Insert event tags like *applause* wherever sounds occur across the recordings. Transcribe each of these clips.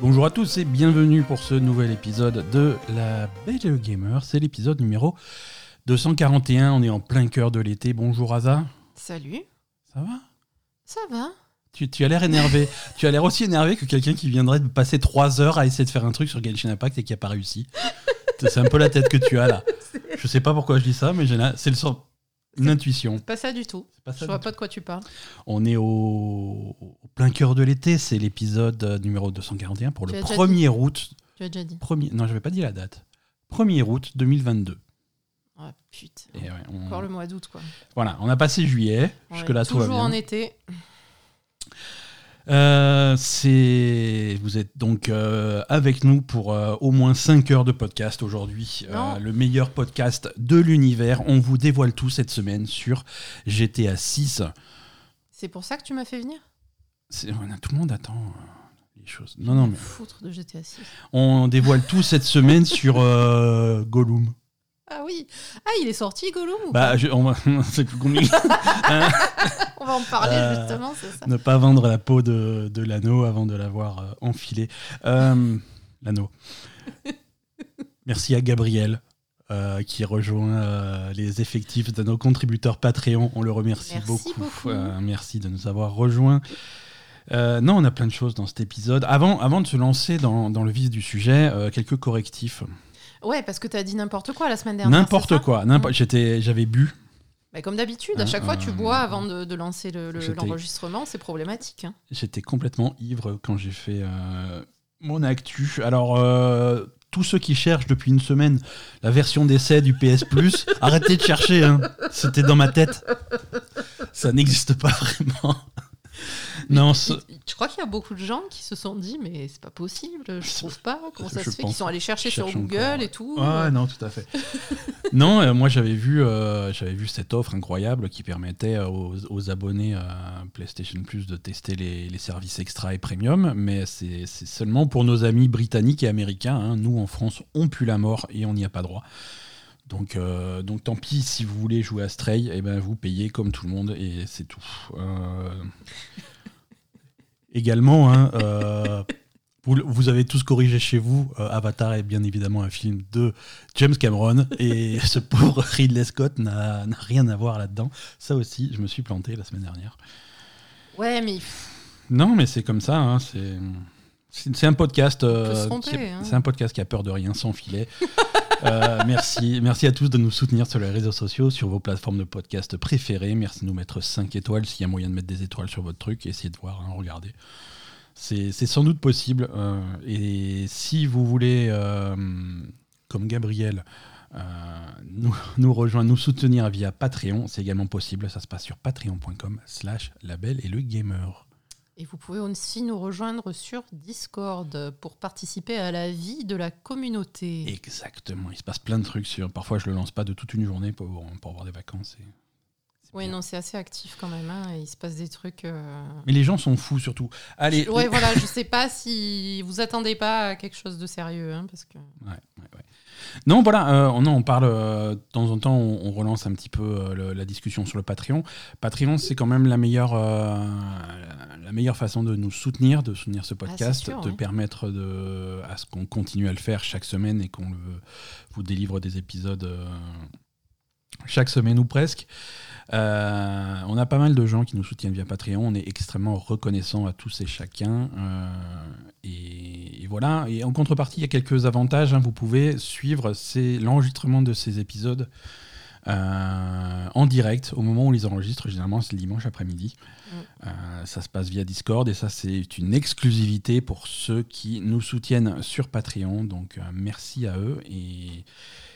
Bonjour à tous et bienvenue pour ce nouvel épisode de La Belle Gamer. C'est l'épisode numéro 241. On est en plein cœur de l'été. Bonjour Aza. Salut, Ça va? Ça va tu, tu as l'air énervé. *laughs* tu as l'air aussi énervé que quelqu'un qui viendrait de passer 3 heures à essayer de faire un truc sur Genshin Impact et qui n'a pas réussi. *laughs* C'est un peu la tête que tu as là. *laughs* Je sais pas pourquoi je dis ça, mais j'ai la- c'est le sens. Une intuition. Pas ça du tout. C'est pas ça Je du vois tout. pas de quoi tu parles. On est au, au plein cœur de l'été. C'est l'épisode euh, numéro 241 pour Tu le as déjà 1er août. Tu as déjà dit. Premier, non, je n'avais pas dit la date. 1er août 2022. Ah putain. Et ouais, on- Encore le mois d'août quoi. Voilà, on a passé juillet. Jusque-là, est tout va toujours en été. Euh, c'est vous êtes donc euh, avec nous pour euh, au moins 5 heures de podcast aujourd'hui. Le meilleur podcast de l'univers. On vous dévoile tout cette semaine sur GTA 6. C'est pour ça que tu m'as fait venir? C'est- on a- tout le monde attend les choses. Non, non, mais Foutre de GTA 6. on dévoile tout cette semaine sur Gollum. Ah oui. Ah il est sorti Gollum Bah, je- on *laughs* va- c'est plus compliqué. *laughs* On va en parler Euh, justement, c'est ça. ne pas vendre la peau de, de l'anneau avant de l'avoir euh, enfilé. Euh, *laughs* l'anneau. Merci à Gabriel euh, qui rejoint euh, les effectifs de nos contributeurs Patreon. On le remercie Merci beaucoup. beaucoup. Euh, merci de nous avoir rejoints. Euh, non, on a plein de choses dans cet épisode. Avant, avant de se lancer dans, dans le vif du sujet, euh, quelques correctifs. Ouais, parce que t'as dit n'importe quoi la semaine dernière. N'importe quoi. n'importe- Mm. j'étais- J'avais bu. Bah, comme d'habitude, à Hein, chaque fois tu euh, bois avant de, de lancer le- le- j'étais- l'enregistrement, c'est problématique. hein. J'étais complètement ivre quand j'ai fait euh, mon actu. Alors, euh, tous ceux qui cherchent depuis une semaine la version d'essai du PS Plus, *laughs* arrêtez de chercher. hein. C'était dans ma tête. Ça n'existe pas vraiment. Non, Tu crois qu'il y a beaucoup de gens qui se sont dit mais c'est pas possible, je trouve pas, comment ça Je se fait, pense. qui sont allés chercher sur Google encore, et tout. Ouais, non, tout à fait. *laughs* non, euh, moi j'avais vu, euh, j'avais vu cette offre incroyable qui permettait aux, aux abonnés à PlayStation Plus de tester les, les services extra et premium, mais c'est c'est seulement pour nos amis britanniques et américains. hein. Nous en France, on pue la mort et on n'y a pas droit. Donc, euh, donc tant pis si vous voulez jouer à Stray, eh ben vous payez comme tout le monde et c'est tout. Euh, Également, hein, euh, vous, vous avez tous corrigé chez vous. euh, Avatar est bien évidemment un film de James Cameron et ce pauvre Ridley Scott n'a n'a rien à voir là-dedans. Ça aussi, je me suis planté la semaine dernière. Ouais, mais Non, mais c'est comme ça. hein, c'est c'est un podcast. euh, tromper, hein. C'est un podcast qui a peur de rien, sans filet. *laughs* Euh, merci, merci à tous de nous soutenir sur les réseaux sociaux, sur vos plateformes de podcast préférées. Merci de nous mettre 5 étoiles s'il y a moyen de mettre des étoiles sur votre truc. Essayez de voir, hein, regardez. C'est sans doute possible. euh, et si vous voulez, euh, comme Gabriel, nous, *laughs* nous rejoindre, nous soutenir via Patreon, c'est également possible. Ça se passe sur patreon.com slash label et le gamer. Et vous pouvez aussi nous rejoindre sur Discord pour participer à la vie de la communauté. Exactement, il se passe plein de trucs sur. Parfois, je le lance pas de toute une journée pour, avoir des vacances. Oui, non, c'est assez actif quand même. hein, il se passe des trucs. euh, Mais les gens sont fous surtout. Allez. Ouais, voilà, je *laughs* sais pas si vous attendez pas à quelque chose de sérieux, hein, parce que. Ouais, ouais, ouais. Non, voilà, euh, on, on parle euh, de temps en temps, on, on relance un petit peu euh, le- la discussion sur le Patreon. Patreon, c'est quand même la meilleure, la meilleure façon de nous soutenir, de soutenir ce podcast, sûr, de permettre de, à ce qu'on continue à le faire chaque semaine et qu'on vous délivre des épisodes chaque semaine ou presque. Euh, on a pas mal de gens qui nous soutiennent via Patreon. On est extrêmement reconnaissant à tous et chacun. Euh, et, et voilà. Et en contrepartie, il y a quelques avantages. hein. Vous pouvez suivre l'enregistrement de ces épisodes euh, en direct au moment où on les enregistre. Généralement, c'est le dimanche après-midi. Euh, ça se passe via Discord et ça, c'est une exclusivité pour ceux qui nous soutiennent sur Patreon. Donc, merci à eux. Et,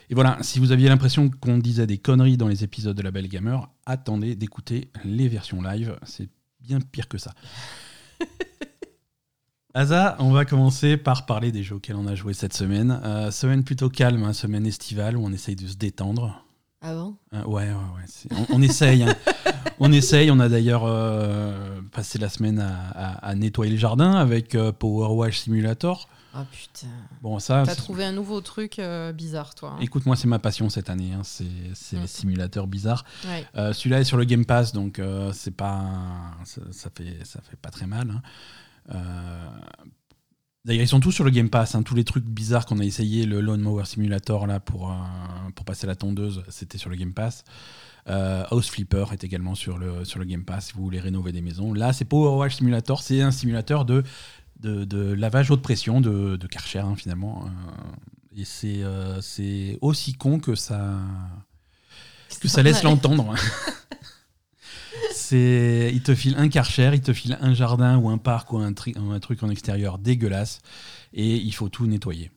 et voilà, si vous aviez l'impression qu'on disait des conneries dans les épisodes de La Belle Gamer, attendez d'écouter les versions live. C'est bien pire que ça. *laughs* Asa, on va commencer par parler des jeux auxquels on a joué cette semaine. Euh, semaine plutôt calme, hein, semaine estivale où on essaye de se détendre. Ah bon? Euh, ouais, ouais, ouais. On, on essaye. hein. *laughs* On essaye. On a d'ailleurs euh, passé la semaine à, à- à nettoyer le jardin avec euh, Power Wash Simulator. Ah putain. Bon, ça. T'as trouvé un nouveau truc euh, bizarre, toi. hein. Écoute-moi, c'est ma passion cette année. hein. C'est c'est les Mm. simulateurs bizarres. Ouais. Euh, Celui-là est sur le Game Pass, donc euh, c'est pas, ça, ça fait, ça fait pas très mal. hein. Euh, D'ailleurs, ils sont tous sur le Game Pass. hein. Tous les trucs bizarres qu'on a essayé, le Lawnmower Simulator là pour, euh, pour passer la tondeuse, c'était sur le Game Pass. Euh, House Flipper est également sur le, sur le Game Pass si vous voulez rénover des maisons. Là, c'est Power Simulator, c'est un simulateur de, de, de lavage haute pression de, de Karcher hein, finalement. Euh, et c'est euh, c'est aussi con que ça, que ça laisse l'entendre. *laughs* C'est, il te file un Karcher, il te file un jardin ou un parc ou un, tri- un truc en extérieur dégueulasse et il faut tout nettoyer.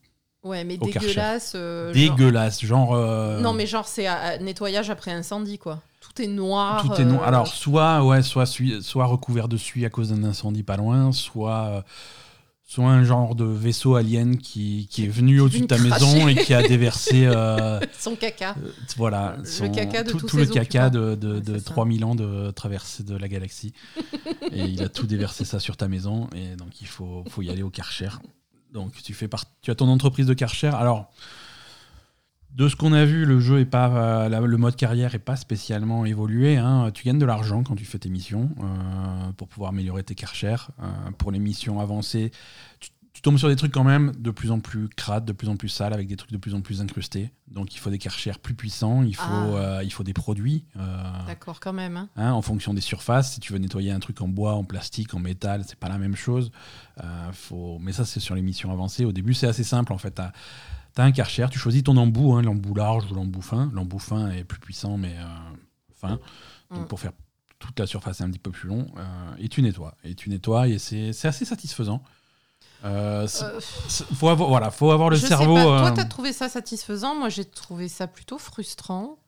Ouais, mais dégueulasse. euh, genre- Dégueulasse, genre. euh, Non, mais genre, c'est nettoyage après incendie, quoi. Tout est noir. Tout est non. euh, Alors, soit, ouais, soit, soit recouvert de suie à cause d'un incendie pas loin, soit, euh, soit un genre de vaisseau alien qui, qui est venu au-dessus de ta maison et qui a déversé. euh, *laughs* Son caca. euh, voilà, Le son- caca de tout, tout le caca occupants. de, de, Ouais, de c'est ça. 3000 ans de traversée de la galaxie. et il a tout déversé ça sur ta maison. Et donc, il faut, faut y aller au Karcher. Donc, tu, fais part... tu as ton entreprise de Karcher. Alors, de ce qu'on a vu, le jeu est pas, euh, le mode carrière est pas spécialement évolué. hein. Tu gagnes de l'argent quand tu fais tes missions euh, pour pouvoir améliorer tes Karcher. Euh, pour les missions avancées, tu tombes sur des trucs quand même de plus en plus crades, de plus en plus sales, avec des trucs de plus en plus incrustés. Donc il faut des Karcher plus puissants, il faut, Ah. euh, il faut des produits. euh, D'accord, quand même. hein. Hein, en fonction des surfaces. Si tu veux nettoyer un truc en bois, en plastique, en métal, c'est pas la même chose. Euh, faut... Mais ça, c'est sur les missions avancées. Au début, c'est assez simple en fait. Tu as, un karcher, tu choisis ton embout, hein, l'embout large ou l'embout fin. L'embout fin est plus puissant, mais fin. Donc Mm. pour faire toute la surface, c'est un petit peu plus long. Et tu nettoies. Et tu nettoies, et c'est c'est assez satisfaisant. Euh, Euh, faut avoir, voilà, faut avoir le je sais cerveau. pas. Toi, euh, t'as trouvé ça satisfaisant? Moi, j'ai trouvé ça plutôt frustrant.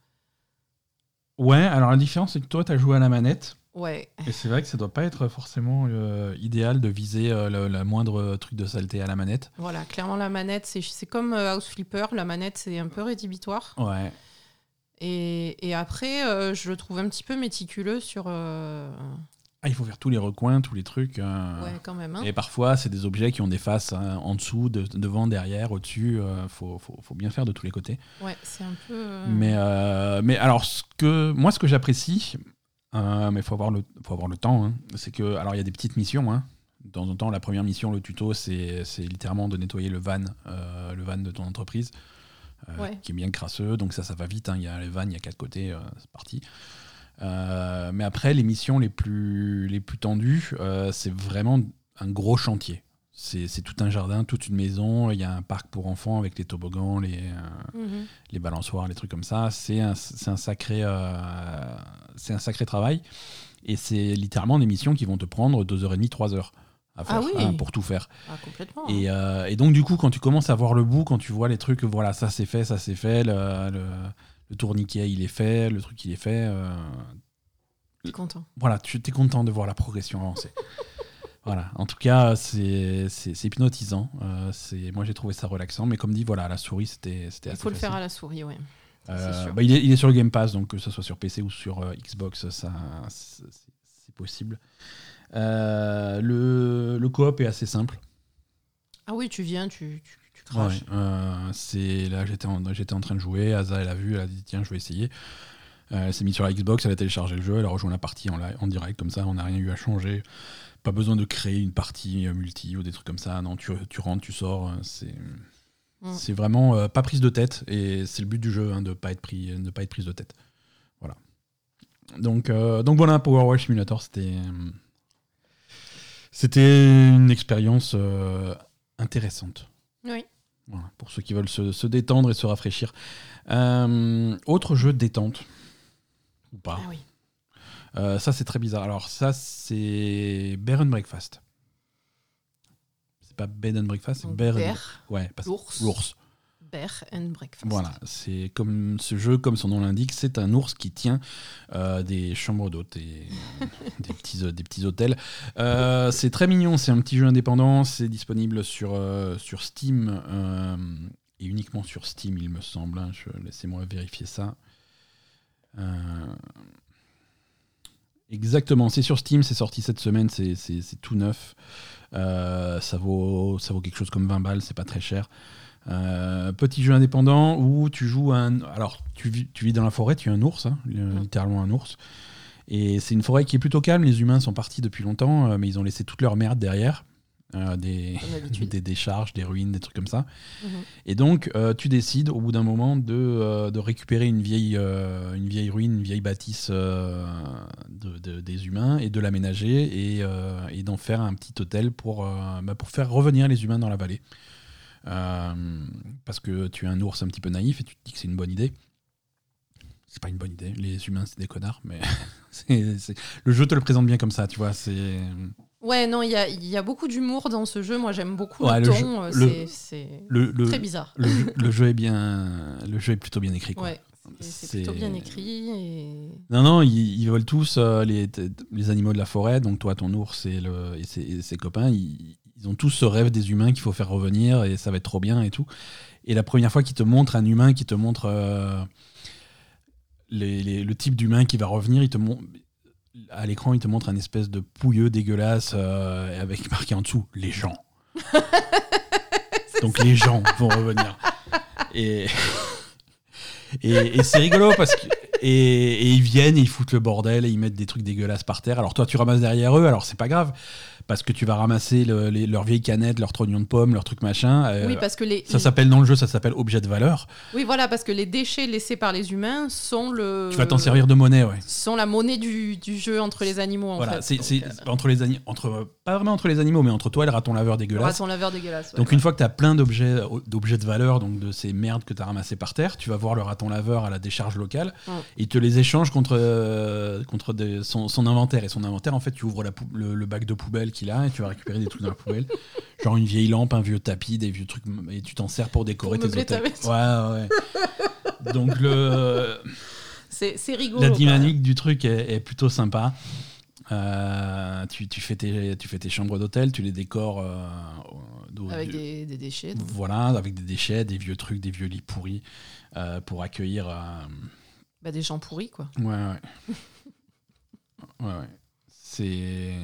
Ouais, alors la différence, c'est que toi, tu as joué à la manette. Ouais. Et c'est vrai que ça doit pas être forcément euh, idéal de viser euh, le, la moindre truc de saleté à la manette. Voilà, clairement, la manette, c'est comme euh, House Flipper. La manette, c'est un peu rédhibitoire. Ouais. Et, et après, je le trouve un petit peu méticuleux sur. Euh, Ah, il faut faire tous les recoins, tous les trucs. euh, Ouais, quand même. hein. Et parfois, c'est des objets qui ont des faces hein, en dessous, de- devant, derrière, au-dessus. Il faut, faut, faut bien faire de tous les côtés. Ouais, c'est un peu. euh, Mais, euh, mais alors, ce que, moi, ce que j'apprécie, euh, mais il faut avoir le, faut avoir le temps, hein, c'est que, alors, il y a des petites missions. hein. De temps en temps, la première mission, le tuto, c'est littéralement de nettoyer le van, euh, le van de ton entreprise, euh, Ouais. qui est bien crasseux. Donc ça, ça va vite. hein. Il y a les vannes, il y a quatre côtés, euh, c'est parti. Euh, mais après, les missions les plus, les plus tendues, euh, c'est vraiment un gros chantier. C'est tout un jardin, toute une maison. Il y a un parc pour enfants avec les toboggans, les, euh, mhm. les balançoires, les trucs comme ça. C'est un, un, sacré, euh, c'est un sacré travail. Et c'est littéralement des missions qui vont te prendre 2h30, 3h à faire Ah oui. hein, pour tout faire. Ah, complètement. Et, euh, et donc, du coup, quand tu commences à voir le bout, quand tu vois les trucs, voilà, ça c'est fait, ça c'est fait, le, le, le tourniquet il est fait, le truc il est fait. euh, suis content. voilà, tu es content de voir la progression avancer. *laughs* voilà, en tout cas, c'est hypnotisant. Euh, c'est- moi, j'ai trouvé ça relaxant. Mais comme dit, voilà, la souris, c'était c'était Il assez faut le faire à la souris, ouais. Euh, bah, il, est, il est sur le Game Pass, donc que ce soit sur PC ou sur euh, Xbox, ça c'est c'est possible. Euh, le, le coop est assez simple. Ah oui, tu viens, tu, tu, Ouais, euh, c'est là j'étais en, j'étais en train de jouer, Asa elle a vu, elle a dit tiens je vais essayer. Euh, elle s'est mise sur la Xbox, elle a téléchargé le jeu, elle a rejoint la partie en, live- en direct comme ça, on n'a rien eu à changer. Pas besoin de créer une partie euh, multi ou des trucs comme ça. Non, tu, tu rentres, tu sors. C'est Mm. c'est vraiment euh, pas prise de tête et c'est le but du jeu hein, de pas être pris, de pas être prise de tête. Voilà. Donc donc voilà, Power Wash Simulator, c'était c'était une expérience euh, intéressante. Oui. Voilà, pour ceux qui veulent se, se détendre et se rafraîchir. Euh, autre jeu de détente. Ou pas. Ah oui. Euh, ça, c'est très bizarre. Alors, ça, c'est Bear and Breakfast. C'est pas Bed and Breakfast, c'est Bear. and- Ouais, l'ours. L'ours. Voilà, c'est comme ce jeu, comme son nom l'indique, c'est un ours qui tient euh, des chambres d'hôtes et *laughs* des, petits, euh, des petits hôtels. Euh, c'est très mignon, c'est un petit jeu indépendant, c'est disponible sur, euh, sur Steam euh, et uniquement sur Steam, il me semble. hein. Laissez-moi vérifier ça. Euh, Exactement, c'est sur Steam, c'est sorti cette semaine, c'est tout neuf. Euh, ça, vaut, ça vaut quelque chose comme 20 balles, c'est pas très cher. Euh, petit jeu indépendant où tu joues un. Alors, tu vis, tu vis dans la forêt, tu es un ours, hein, littéralement un ours. Et c'est une forêt qui est plutôt calme. Les humains sont partis depuis longtemps, euh, mais ils ont laissé toute leur merde derrière. euh, des, décharges, *laughs* des ruines, des trucs comme ça. Mhm. Et donc, euh, tu décides au bout d'un moment de, euh, de récupérer une vieille, euh, une vieille ruine, une vieille bâtisse euh, de- de- des humains et de l'aménager et, euh, et d'en faire un petit hôtel pour, euh, bah, pour faire revenir les humains dans la vallée. Euh, parce que tu es un ours un petit peu naïf et tu te dis que c'est une bonne idée. C'est pas une bonne idée. Les humains, c'est des connards, mais *laughs* c'est- c'est- le jeu te le présente bien comme ça, tu vois. C'est Ouais, non, il y a, il y a beaucoup d'humour dans ce jeu. Moi, j'aime beaucoup Ouais, le le ton. jeu- euh, le- c'est- le, très bizarre. le, jeu- le *laughs* jeu est bien, le jeu est plutôt bien écrit. Quoi. Ouais, c'est- plutôt bien écrit. Et... Non, non, ils, ils volent tous euh, les, animaux de la forêt. Donc, toi, ton ours et, et, ses, et ses copains, ils, ils ont tous ce rêve des humains qu'il faut faire revenir et ça va être trop bien et tout. Et la première fois qu'ils te montrent un humain, qui te montre euh, les- les- le type d'humain qui va revenir, il te à l'écran, il te montre un espèce de pouilleux dégueulasse euh, avec *laughs* marqué en dessous les gens. *laughs* Donc, les gens vont revenir. Et. *laughs* Et, et c'est rigolo parce que. Et, et ils viennent, et ils foutent le bordel et ils mettent des trucs dégueulasses par terre. Alors toi, tu ramasses derrière eux, alors c'est pas grave, parce que tu vas ramasser le- les- leurs vieilles canettes, leurs trognons de pommes, leurs trucs machin. euh, Oui, parce que les. ça s'appelle dans le jeu, ça s'appelle objet de valeur. Oui, voilà, parce que les déchets laissés par les humains sont le. Tu vas t'en servir de monnaie, ouais. Sont la monnaie du, du jeu entre les animaux. En Voilà, fait. c'est euh, entre les animaux, entre pas vraiment entre les animaux, mais entre toi et le raton laveur le dégueulasse. raton laveur dégueulasse. ouais, Donc ouais. une fois que tu as plein d'objets d'objets de valeur, donc de ces merdes que tu as ramassées par terre, tu vas voir le raton laveur à la décharge locale, Mm. Il te les échange contre, euh, contre des- son, son inventaire. Et son inventaire, en fait, tu ouvres la pou- le, le bac de poubelle qu'il a et tu vas récupérer des trucs dans la poubelle. *laughs* Genre une vieille lampe, un vieux tapis, des vieux trucs, et tu t'en sers pour décorer Pour tes hôtels. Ouais, ouais. Donc le, *laughs* C'est c'est rigolo. la dynamique du truc est, est plutôt sympa. Euh, tu, tu fais tes, tu fais tes chambres d'hôtel, tu les décores euh, Avec des, des déchets. donc. voilà, avec des déchets, des vieux trucs, des vieux lits pourris euh, pour accueillir. Bah, des gens pourris, quoi. Ouais, ouais. ouais, ouais. C'est.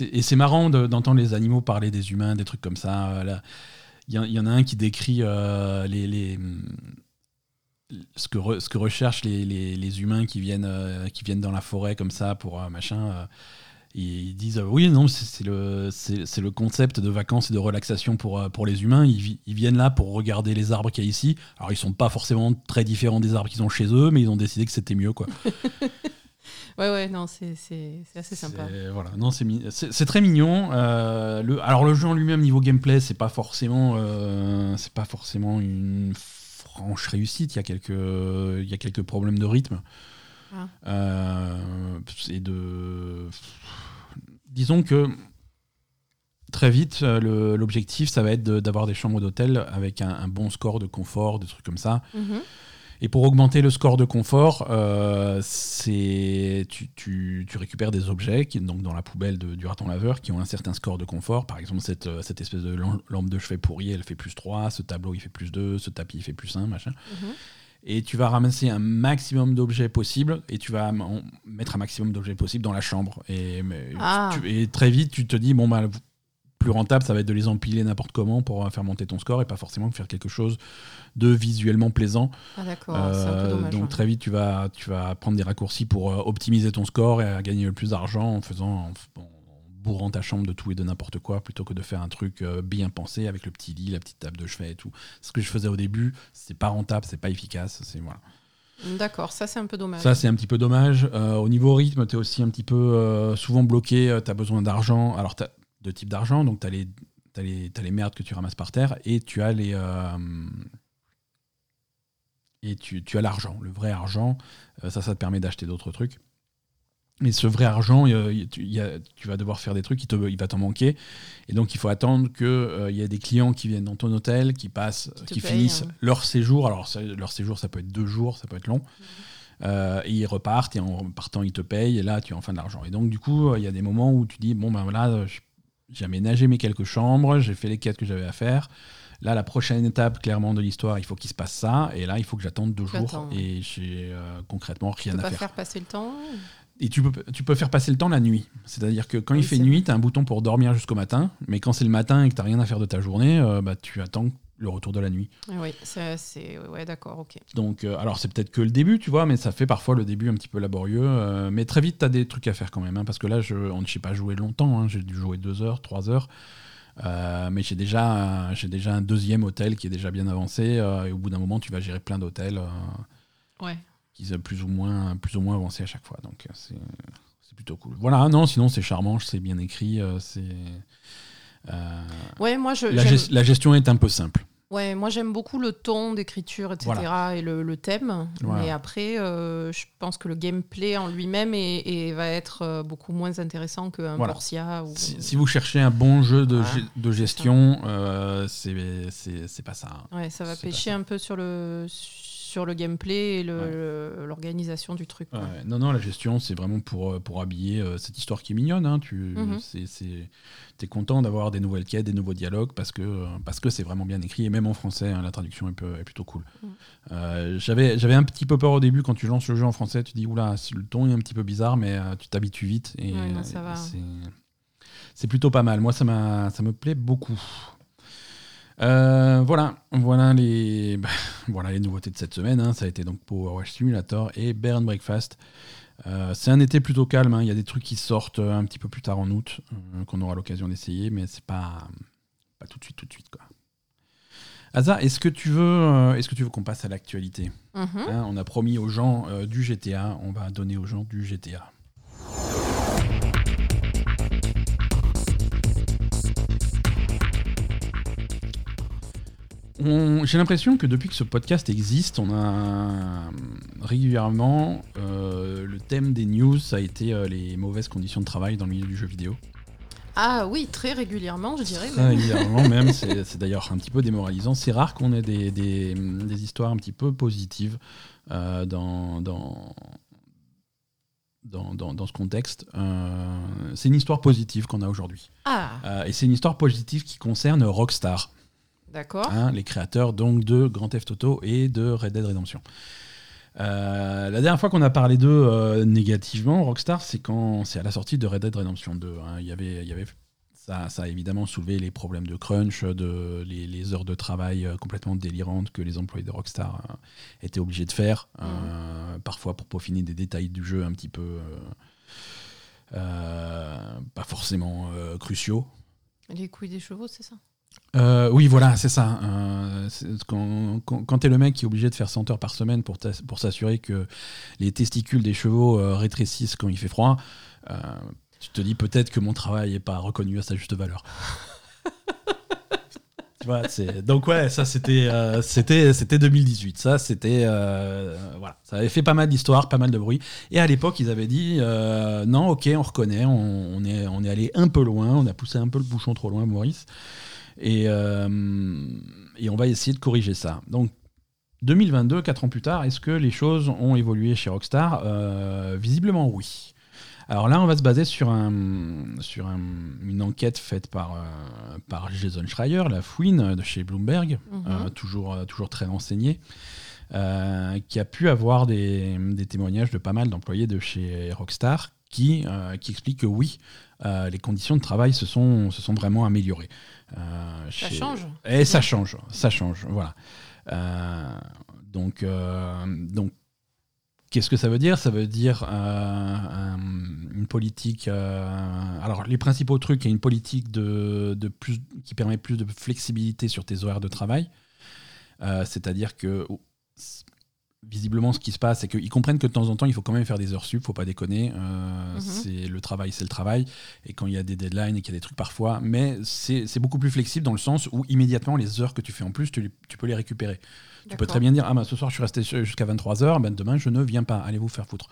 Et c'est marrant de- d'entendre les animaux parler des humains, des trucs comme ça. euh. Il y, y en a un qui décrit euh, les, les, ce, que ce que recherchent les, les- les humains qui viennent, euh, qui viennent dans la forêt comme ça pour machin. Ils disent euh, oui, non, c'est le, le concept de vacances et de relaxation pour, euh, pour les humains. Ils, vi- ils viennent là pour regarder les arbres qu'il y a ici. Alors, ils sont pas forcément très différents des arbres qu'ils ont chez eux, mais ils ont décidé que c'était mieux. Quoi. *laughs* Ouais, ouais, non, c'est assez sympa. C'est- Voilà. Non, c'est très mignon. Euh, le, alors, le jeu en lui-même, niveau gameplay, c'est pas forcément, euh, c'est pas forcément une franche réussite. Il y a quelques, il y a quelques problèmes de rythme. Ah. Euh, et de. Disons que très vite, euh, l'objectif, ça va être de- d'avoir des chambres d'hôtel avec un, un bon score de confort, des trucs comme ça. Mhm. Et pour augmenter le score de confort, euh, c'est tu, tu- tu récupères des objets qui, donc dans la poubelle de- du raton laveur qui ont un certain score de confort. Par exemple, cette, euh, cette espèce de lam- lampe de chevet pourrie, elle fait plus 3, ce tableau il fait plus 2, ce tapis il fait plus 1, machin. Mhm. Et tu vas ramasser un maximum d'objets possibles et tu vas mettre un maximum d'objets possibles dans la chambre. Et, Ah. tu- et très vite, tu te dis, bon, bah, plus rentable, ça va être de les empiler n'importe comment pour euh, faire monter ton score et pas forcément faire quelque chose de visuellement plaisant. Ah, d'accord, Euh, dommage. donc très vite, tu vas, tu vas prendre des raccourcis pour euh, optimiser ton score et gagner le plus d'argent en faisant en, f- en bourrant ta chambre de tout et de n'importe quoi plutôt que de faire un truc euh, bien pensé avec le petit lit, la petite table de chevet et tout. Ce que je faisais au début, c'est pas rentable, c'est pas efficace, c'est voilà. D'accord, ça c'est un peu dommage. Ça, c'est un petit peu dommage. Euh, au niveau rythme, tu es aussi un petit peu euh, souvent bloqué. tu as besoin d'argent. Alors, tu as deux types d'argent. Donc, tu as les, t'as les, t'as les merdes que tu ramasses par terre et tu as les. euh, et tu, tu as l'argent, le vrai argent. Ça, ça te permet d'acheter d'autres trucs. Mais ce vrai argent, euh, y- tu, y a- tu vas devoir faire des trucs, il, te, il va t'en manquer. Et donc, il faut attendre qu'il y ait des clients qui viennent dans ton hôtel, qui passent, Qui finissent hein. leur séjour. Alors, ça- leur séjour, ça peut être deux jours, ça peut être long. Euh, et ils repartent et en partant ils te payent et là tu as enfin de l'argent. Et donc du coup euh, il y a des moments où tu dis bon ben voilà j'ai aménagé mes quelques chambres, j'ai fait les quêtes que j'avais à faire. Là la prochaine étape clairement de l'histoire il faut qu'il se passe ça et là il faut que j'attende deux Tu jours et j'ai euh, concrètement Tu rien peux à pas faire. faire passer le temps Et tu peux, tu peux faire passer le temps la nuit. C'est-à-dire que quand Oui, il fait nuit, tu as un bouton pour dormir jusqu'au matin. Mais quand c'est le matin et que tu rien à faire de ta journée, euh, bah, tu attends le retour de la nuit. Oui, c'est c'est- ouais, d'accord, ok. Donc, euh, alors c'est peut-être que le début, tu vois, mais ça fait parfois le début un petit peu laborieux. euh, mais très vite, tu as des trucs à faire quand même. hein, parce que là, je on ne sais pas joué longtemps. hein, j'ai dû jouer deux heures, trois heures. Euh, mais j'ai déjà, un- j'ai déjà un deuxième hôtel qui est déjà bien avancé. et au bout d'un moment, tu vas gérer plein d'hôtels Ouais. Qui sont plus ou moins, plus ou moins avancés à chaque fois. Donc, euh, c'est plutôt cool. Voilà, non, sinon c'est charmant, c'est bien écrit. euh, c'est euh, Ouais, moi je la, j'aime- gest- la gestion est un peu simple. Ouais, moi j'aime beaucoup le ton d'écriture, etc. et le, le thème. Voilà. Mais après, euh, je pense que le gameplay en lui-même va être beaucoup moins intéressant qu'un Voilà. Ou... Si, si vous cherchez un bon jeu de, ge- de gestion, euh, c'est pas ça. hein. Ouais, ça va pêcher un peu sur le, sur le gameplay et l'organisation du truc. Ouais, non, non, la gestion, c'est vraiment pour, euh, pour habiller euh, cette histoire qui est mignonne. Hein, tu Mhm. es content d'avoir des nouvelles quêtes, des nouveaux dialogues, parce que euh, parce que c'est vraiment bien écrit, et même en français, hein, la traduction est, peu- est plutôt cool. Euh, J'avais un petit peu peur au début quand tu lances le jeu en français, tu dis, oula, le ton est un petit peu bizarre, mais euh, tu t'habitues vite. Et, Ouais, non, ça va. c'est- C'est plutôt pas mal. Moi, ça, ça me plaît beaucoup. Euh, voilà, voilà les, bah, voilà les nouveautés de cette semaine. hein. Ça a été donc Power Wash Simulator et and Breakfast. Euh, c'est un été plutôt calme. hein. Il y a des trucs qui sortent euh, un petit peu plus tard en août euh, qu'on aura l'occasion d'essayer, mais c'est pas pas tout de suite, tout de suite quoi. Asa, est-ce que tu veux, est-ce que tu veux qu'on passe à l'actualité? Mhm. Hein, On a promis aux gens du GTA, on va donner aux gens du GTA. J'ai l'impression que depuis que ce podcast existe, on a euh, régulièrement euh, le thème des news, ça a été euh, les mauvaises conditions de travail dans le milieu du jeu vidéo. Ah oui, très régulièrement, je dirais. Très même. régulièrement même, *laughs* c'est d'ailleurs un petit peu démoralisant. C'est rare qu'on ait des, des- des histoires un petit peu positives euh, dans, dans, dans, dans- dans ce contexte. Euh, c'est une histoire positive qu'on a aujourd'hui. Ah, Euh, et c'est une histoire positive qui concerne Rockstar, d'accord. hein, les créateurs donc de Grand Theft Auto et de Red Dead Redemption. Euh, la dernière fois qu'on a parlé d'eux euh, négativement, Rockstar, c'est quand c'est à la sortie de Red Dead Redemption 2. hein. Il y avait, il y avait ça, ça a évidemment soulevé les problèmes de crunch, de les, les heures de travail euh, complètement délirantes que les employés de Rockstar euh, étaient obligés de faire, euh, parfois pour peaufiner des détails du jeu un petit peu pas forcément cruciaux. Les couilles des chevaux, c'est ça? Euh, oui, voilà, c'est ça. Euh, c'est- quand quand, quand tu es le mec qui est obligé de faire 100 heures par semaine pour, pour s'assurer que les testicules des chevaux euh, rétrécissent quand il fait froid, euh, tu te dis peut-être que mon travail n'est pas reconnu à sa juste valeur. *laughs* Tu vois, c'est- donc ouais, ça c'était euh, c'était c'était 2018. Ça c'était euh, voilà, ça avait fait pas mal d'histoires, pas mal de bruit. Et à l'époque, ils avaient dit euh, non, ok, on reconnaît, on, on est on est allé un peu loin, on a poussé un peu le bouchon trop loin, Maurice. Et, euh, et on va essayer de corriger ça. Donc, 2022, 4 ans plus tard, est-ce que les choses ont évolué chez Rockstar? Euh, Visiblement, oui. Alors là, on va se baser sur, un, sur un- une enquête faite par, euh, par Jason Schreier, la fouine de chez Bloomberg, Mhm. euh, toujours, toujours très renseigné, qui a pu avoir des, des témoignages de pas mal d'employés de chez Rockstar qui, qui expliquent que oui, euh, les conditions de travail se sont, se sont vraiment améliorées. Euh, Ça chez- change. et ça change, ça change, voilà. Euh, donc, donc qu'est-ce que ça veut dire? Ça veut dire un- une politique. alors, les principaux trucs, a une politique de, de plus, qui permet plus de flexibilité sur tes horaires de travail. C'est-à-dire que visiblement, ce qui se passe, c'est qu'ils comprennent que de temps en temps, il faut quand même faire des heures sup, faut pas déconner. Euh, Mhm. C'est le travail, c'est le travail. Et quand il y a des deadlines et qu'il y a des trucs parfois, mais c'est c'est beaucoup plus flexible dans le sens où immédiatement les heures que tu fais en plus, tu, tu peux les récupérer. Tu peux très bien dire ah bah, ce soir je suis resté jusqu'à 23h, ben demain je ne viens pas, allez vous faire foutre.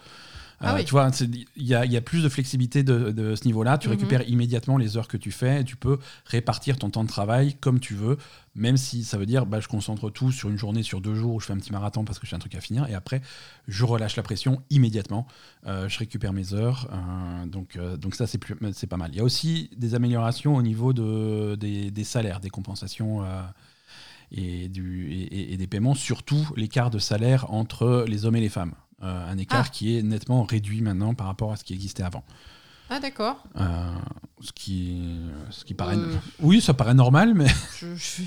Ah Euh, oui. Tu vois, il y a, il y a plus de flexibilité de, de ce niveau-là. Tu Mhm. récupères immédiatement les heures que tu fais et tu peux répartir ton temps de travail comme tu veux, même si ça veut dire bah, je concentre tout sur une journée, sur deux jours où je fais un petit marathon parce que j'ai un truc à finir et après je relâche la pression immédiatement. Euh, je récupère mes heures. euh, donc, euh, donc ça, c'est pas mal. Il y a aussi des améliorations au niveau de, des, des salaires, des compensations. et, du, et, et- et des paiements, surtout l'écart de salaire entre les hommes et les femmes. Euh, un écart Ah. qui est nettement réduit maintenant par rapport à ce qui existait avant. Ah d'accord. Euh, ce, qui, ce qui paraît. Euh. Oui, ça paraît normal, mais. *laughs* Je, je,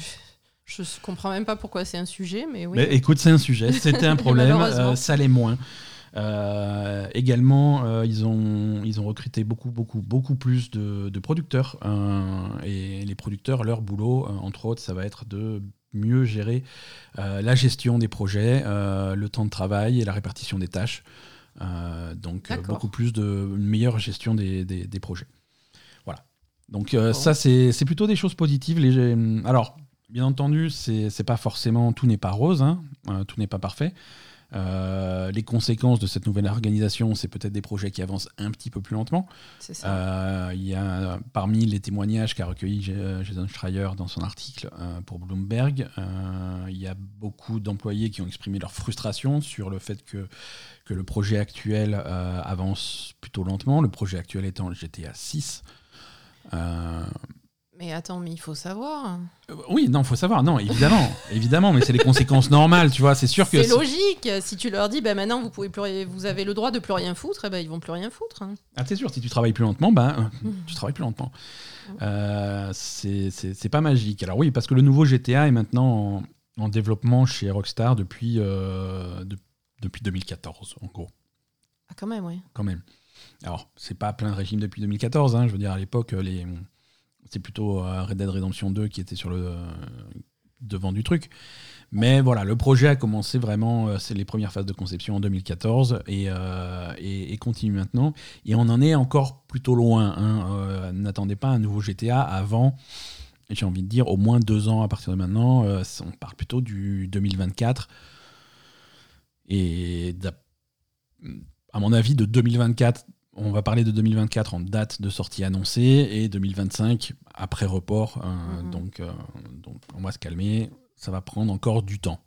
Je comprends même pas pourquoi c'est un sujet, mais oui. Mais écoute, c'est un sujet. C'était un *laughs* problème. euh, ça l'est moins. Euh, également, ils, ont, ils ont recruté beaucoup, beaucoup, beaucoup plus de, de producteurs. et les producteurs, leur boulot, entre autres, ça va être de mieux gérer euh, la gestion des projets, euh, le temps de travail et la répartition des tâches. Euh, donc, beaucoup plus de une meilleure gestion des, des- des projets. Voilà. Donc, Bon. ça, c'est plutôt des choses positives. Les, alors, bien entendu, c'est pas forcément tout n'est pas rose, hein, tout n'est pas parfait. Euh, les conséquences de cette nouvelle organisation, c'est peut-être des projets qui avancent un petit peu plus lentement. Euh, Il y a parmi les témoignages qu'a recueilli J- Jason Schreier dans son article euh, pour Bloomberg, euh, il y a beaucoup d'employés qui ont exprimé leur frustration sur le fait que, que le projet actuel euh, avance plutôt lentement. Le projet actuel étant le GTA 6. Euh, Mais attends, mais il faut savoir. euh, oui, non, faut savoir, non, évidemment, *laughs* évidemment, mais c'est les conséquences normales, tu vois. C'est sûr que C'est logique. Si tu leur dis, ben maintenant vous pouvez plus, vous avez le droit de plus rien foutre, eh ben ils vont plus rien foutre. hein. Ah, c'est sûr, si tu travailles plus lentement, ben, euh, tu travailles plus lentement. Euh, c'est pas magique. Alors oui, parce que le nouveau GTA est maintenant en, en développement chez Rockstar depuis, euh, de- depuis 2014, en gros, Ah quand même, oui. quand même. Alors, c'est pas plein de régime depuis 2014, hein, je veux dire, à l'époque, les... c'est plutôt euh, Red Dead Redemption 2 qui était sur le euh, devant du truc. Mais voilà, le projet a commencé vraiment, euh, c'est les premières phases de conception en 2014 et, continue maintenant. Et on en est encore plutôt loin. hein. N'attendez pas un nouveau GTA avant, j'ai envie de dire, au moins deux ans à partir de maintenant. On parle plutôt du 2024. Et à mon avis, de 2024, on va parler de 2024 en date de sortie annoncée et 2025 après report. Euh, Mhm. donc, euh, donc, on va se calmer. Ça va prendre encore du temps.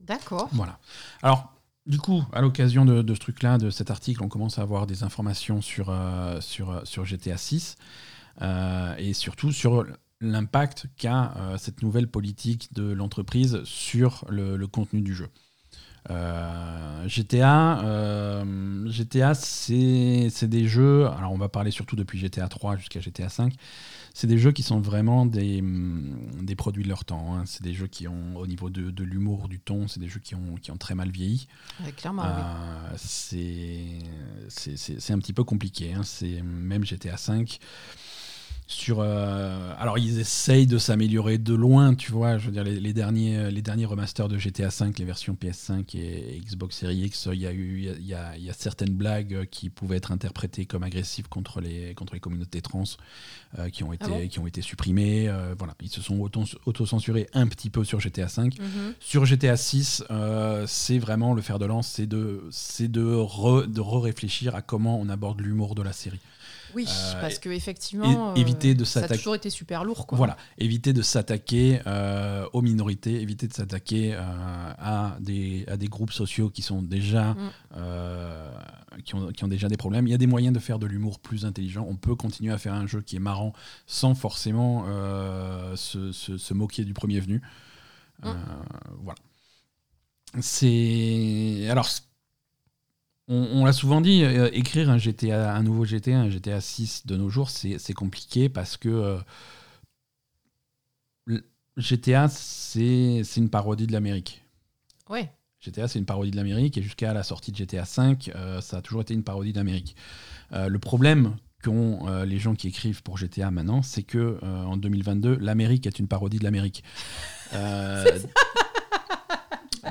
D'accord. Voilà. Alors, du coup, à l'occasion de, de ce truc-là, de cet article, on commence à avoir des informations sur, euh, sur, euh, sur GTA 6 euh, et surtout sur l'impact qu'a cette nouvelle politique de l'entreprise sur le, le contenu du jeu. Euh, GTA, euh, GTA c'est des jeux, alors on va parler surtout depuis GTA 3 jusqu'à GTA 5, c'est des jeux qui sont vraiment des, hum, des produits de leur temps. hein. C'est des jeux qui ont, au niveau de, de l'humour, du ton, c'est des jeux qui ont, qui ont très mal vieilli. Ouais, clairement, oui. Euh, c'est c'est- un petit peu compliqué. hein. Même GTA 5. Sur, euh, alors ils essayent de s'améliorer de loin, tu vois. Je veux dire les, les derniers, les derniers remasters de GTA 5, les versions PS5 et, Xbox Series X, il y a eu, il y a- il y a, certaines blagues qui pouvaient être interprétées comme agressives contre les, contre les communautés trans, euh, qui ont été, Ah bon qui ont été supprimées. euh, voilà, ils se sont auto- auto-censurés un petit peu sur GTA 5. Mhm. Sur GTA 6, euh, c'est vraiment le fer de lance, c'est de, c'est de, re- de re-réfléchir à comment on aborde l'humour de la série. Oui, Euh, parce que effectivement, éviter de ça a toujours été super lourd, quoi. Voilà, éviter de s'attaquer euh, aux minorités, éviter de s'attaquer euh, à, des, à des groupes sociaux qui sont déjà Mm. euh, qui, ont, qui ont déjà des problèmes. Il y a des moyens de faire de l'humour plus intelligent. On peut continuer à faire un jeu qui est marrant sans forcément euh, se, se- se moquer du premier venu. Euh, voilà. C'est alors. On, on l'a souvent dit, euh, écrire un GTA, un nouveau GTA, un GTA 6 de nos jours, c'est c'est compliqué parce que euh, le- GTA, c'est c'est une parodie de l'Amérique. Ouais. GTA, c'est une parodie de l'Amérique et jusqu'à la sortie de GTA 5, euh, ça a toujours été une parodie de l'Amérique. Le problème qu'ont euh, les gens qui écrivent pour GTA maintenant, c'est que euh, en 2022, l'Amérique est une parodie de l'Amérique. Euh, *laughs*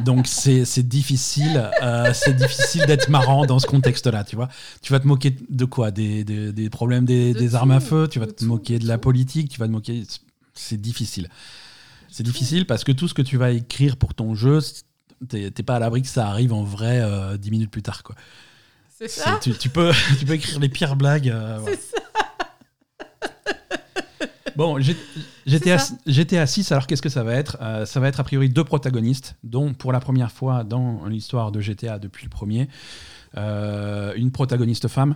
donc c'est difficile, euh, c'est difficile d'être marrant dans ce contexte-là, tu vois. Tu vas te moquer de quoi? Des, des- des problèmes des, De des tout, armes à feu, tu vas te tout, moquer de la politique, tu vas te moquer. C'est difficile. C'est difficile parce que tout ce que tu vas écrire pour ton jeu, t'es pas à l'abri que ça arrive en vrai euh, dix minutes plus tard, quoi. C'est ça? tu, tu peux, tu peux écrire les pires blagues. euh, voilà. C'est ça. Bon, G- GTA. GTA 6, alors qu'est-ce que ça va être? Euh, Ça va être a priori deux protagonistes, dont pour la première fois dans l'histoire de GTA depuis le premier, euh, une protagoniste femme,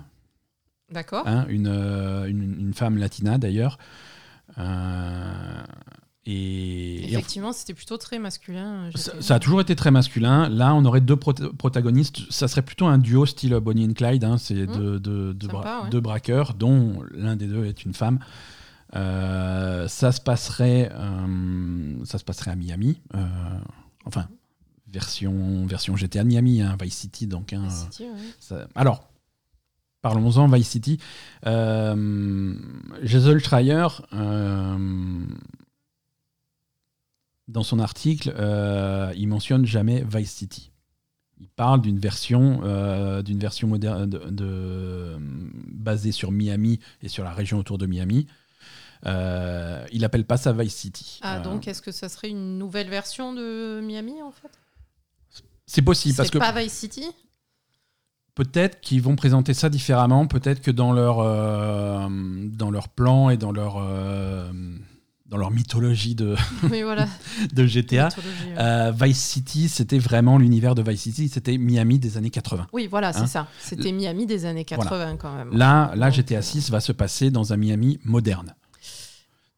D'accord. hein, une, euh, une, une femme latina d'ailleurs. Euh, et, et en- Effectivement, c'était plutôt très masculin. ça, a toujours été très masculin. Là, on aurait deux prota- protagonistes. Ça serait plutôt un duo style Bonnie and Clyde. hein. C'est Mmh. deux, deux- deux Sympa, bra- ouais. deux braqueurs, dont l'un des deux est une femme. Euh, ça, se passerait, euh, ça se passerait à Miami. euh, enfin, version, version GTA de Miami, hein, Vice City. Donc, hein, City, ouais. ça- alors, parlons-en, Vice City. Jason Schreier, dans son article, il mentionne jamais Vice City. Il parle d'une version, d'une version moderne de, de- basée sur Miami et sur la région autour de Miami. Euh, il appelle pas ça Vice City. Ah, Euh, donc est-ce que ça serait une nouvelle version de Miami en fait? C'est possible parce C'est que pas Vice City? peut-être qu'ils vont présenter ça différemment. Peut-être que dans leur, euh, dans leur plan et dans leur, dans leur mythologie de, Oui, voilà. *laughs* de GTA, ouais. euh, Vice City, c'était vraiment l'univers de Vice City. C'était Miami des années 80. Oui, voilà, c'est hein. ça. C'était Miami des années 80 quand même. Là, là GTA 6 va se passer dans un Miami moderne.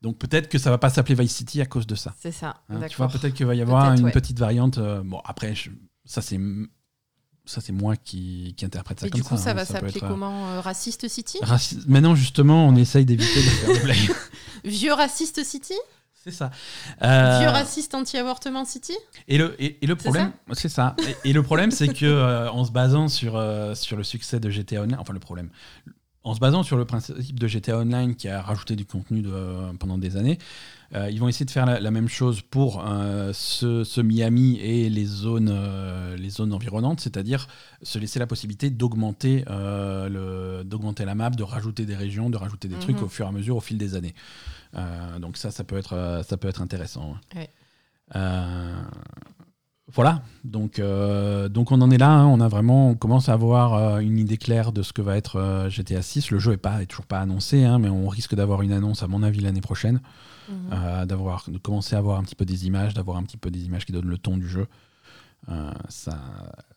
Donc peut-être que ça va pas s'appeler Vice City à cause de ça. C'est ça. hein. tu vois, peut-être qu'il va y avoir une ouais. petite variante. euh, bon, après, je- ça c'est ça c'est moi qui, qui interprète ça Et comme du coup, ça, hein. va s'appeler euh, comment euh, Raciste City? Raci- Maintenant, justement, on essaye d'éviter de faire des blagues. *laughs* *laughs* Vieux Raciste City? C'est ça. Euh, Vieux Raciste Anti-Avortement City? et, le, et, et le problème, c'est ça. Et, et le problème, c'est que euh, en se basant sur, euh, sur le succès de GTA Online, enfin le problème, en se basant sur le principe de GTA Online qui a rajouté du contenu de- pendant des années, euh, ils vont essayer de faire la, la même chose pour euh, ce, ce Miami et les zones, euh, les zones environnantes, c'est-à-dire se laisser la possibilité d'augmenter la map, de rajouter des régions, de rajouter des trucs Mhm. au fur et à mesure, au fil des années. Donc ça, ça peut être, ça peut être intéressant. Ouais. Euh, voilà, donc, euh, donc on en est là, hein. on a vraiment, on commence à avoir euh, une idée claire de ce que va être euh, GTA 6. Le jeu est, pas, est toujours pas annoncé, hein, mais on risque d'avoir une annonce, à mon avis, l'année prochaine, Mhm. d'avoir, de commencer à avoir un petit peu des images, d'avoir un petit peu des images qui donnent le ton du jeu. Ça,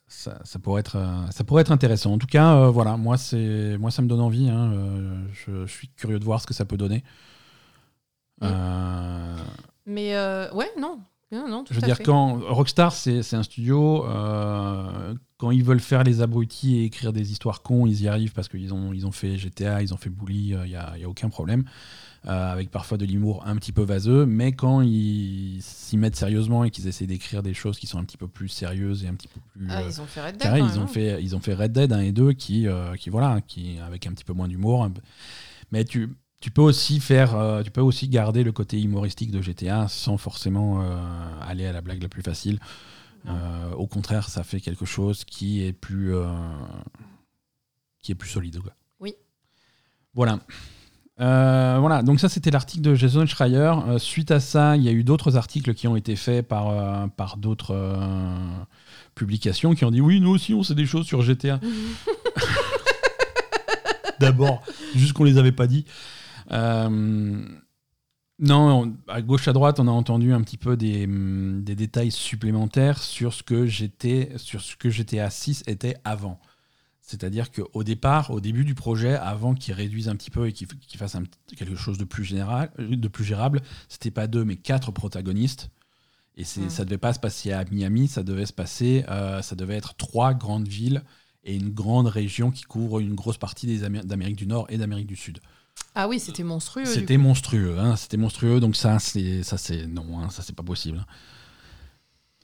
ça, ça pourrait être, ça pourrait être intéressant. En tout cas, voilà, moi, c'est, moi ça me donne envie. hein, je, je suis curieux de voir ce que ça peut donner. Mais ouais, non. Non, non, tout je veux à dire, fait. quand Rockstar, c'est un studio, euh, quand ils veulent faire les abrutis et écrire des histoires cons, ils y arrivent parce qu'ils ont, ils ont fait GTA, ils ont fait Bully, il n'y a, y a aucun problème. Euh, avec parfois de l'humour un petit peu vaseux, mais quand ils s'y mettent sérieusement et qu'ils essaient d'écrire des choses qui sont un petit peu plus sérieuses et un petit peu plus Ah, euh, ils ont fait Red Dead. ils ont fait, ils ont fait Red Dead 1 et 2 qui, euh, qui voilà, qui avec un petit peu moins d'humour. Mais tu, tu peux aussi faire, euh, tu peux aussi garder le côté humoristique de GTA sans forcément euh, aller à la blague la plus facile. Euh, au contraire, ça fait quelque chose qui est plus, qui est plus solide. quoi. Oui. Voilà. Voilà, donc ça c'était l'article de Jason Schreier. Suite à ça, il y a eu d'autres articles qui ont été faits par, par d'autres publications qui ont dit oui, nous aussi on sait des choses sur GTA. *laughs* D'abord, juste qu'on les avait pas dit. Euh, non, on- à gauche à droite, on a entendu un petit peu des, des détails supplémentaires sur ce que j'étais, sur ce que GTA 6 était avant. C'est-à-dire qu'au départ, au début du projet, avant qu'ils réduisent un petit peu et qu'ils fassent un quelque chose de plus général, de plus gérable, c'était pas deux mais quatre protagonistes. Et c'est, Mm. ça devait pas se passer à Miami, ça devait se passer, euh, ça devait être trois grandes villes et une grande région qui couvre une grosse partie d'Amérique du Nord et d'Amérique du Sud. Ah oui, c'était monstrueux. C'était monstrueux, hein, c'était monstrueux. Donc ça, c'est ça, c'est non, hein, ça c'est pas possible.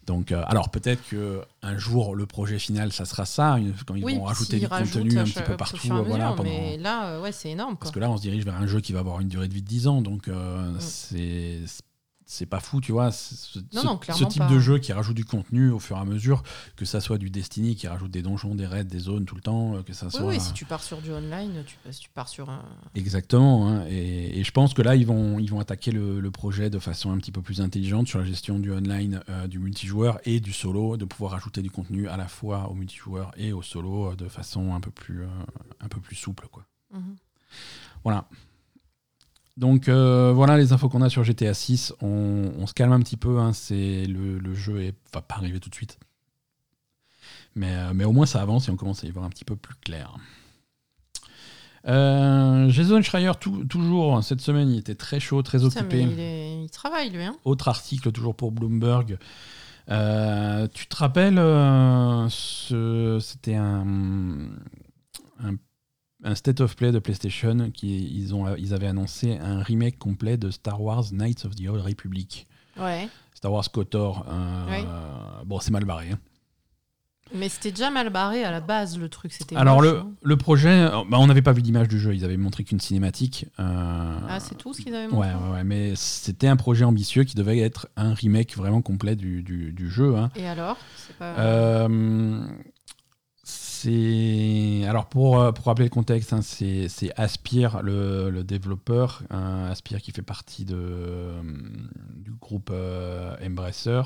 Donc, euh, alors peut-être que un jour le projet final, ça sera ça, quand ils Oui, vont rajouter du contenu un petit chaque- peu partout, euh, voilà, pendant- Mais là, euh, ouais, c'est énorme. parce que là, on se dirige vers un jeu qui va avoir une durée de vie de 10 ans, donc euh, Mm. c'est c'est pas fou, tu vois. Ce, Non, non, ce type pas. de jeu qui rajoute du contenu au fur et à mesure, que ça soit du Destiny qui rajoute des donjons, des raids, des zones tout le temps, euh, que ça Oui, soit oui, si tu pars sur du online, tu, tu pars sur un. Exactement. hein. Et, et je pense que là, ils vont, ils vont attaquer le, le projet de façon un petit peu plus intelligente sur la gestion du online, euh, du multijoueur et du solo, de pouvoir ajouter du contenu à la fois au multijoueur et au solo euh, de façon un peu plus, euh, un peu plus souple. Quoi. Mhm. Voilà. Donc euh, voilà les infos qu'on a sur GTA 6. On, on se calme un petit peu. hein. C'est le, le jeu est, va pas arriver tout de suite. Mais, euh, mais au moins ça avance et on commence à y voir un petit peu plus clair. Euh, Jason Schreier, tou- toujours hein, cette semaine, il était très chaud, très Putain, occupé. il, est- il travaille, lui. Hein. Autre article toujours pour Bloomberg. Euh, tu te rappelles, euh, c'était un, un, un State of Play de PlayStation qui ils, ont, ils avaient annoncé un remake complet de Star Wars Knights of the Old Republic. Ouais. Star Wars KOTOR. euh, Oui. Bon, c'est mal barré. hein. Mais c'était déjà mal barré à la base, le truc. C'était Alors, moche, le, hein. le projet, euh, bah, on n'avait pas vu d'image du jeu, ils avaient montré qu'une cinématique. euh, Ah, c'est tout ce qu'ils avaient montré ouais, ouais, mais c'était un projet ambitieux qui devait être un remake vraiment complet du, du- du jeu. hein. Et alors? Pas... C'est alors pour, euh, pour rappeler le contexte, hein, c'est Aspire, le, développeur, hein, Aspire qui fait partie euh, du groupe euh, Embracer.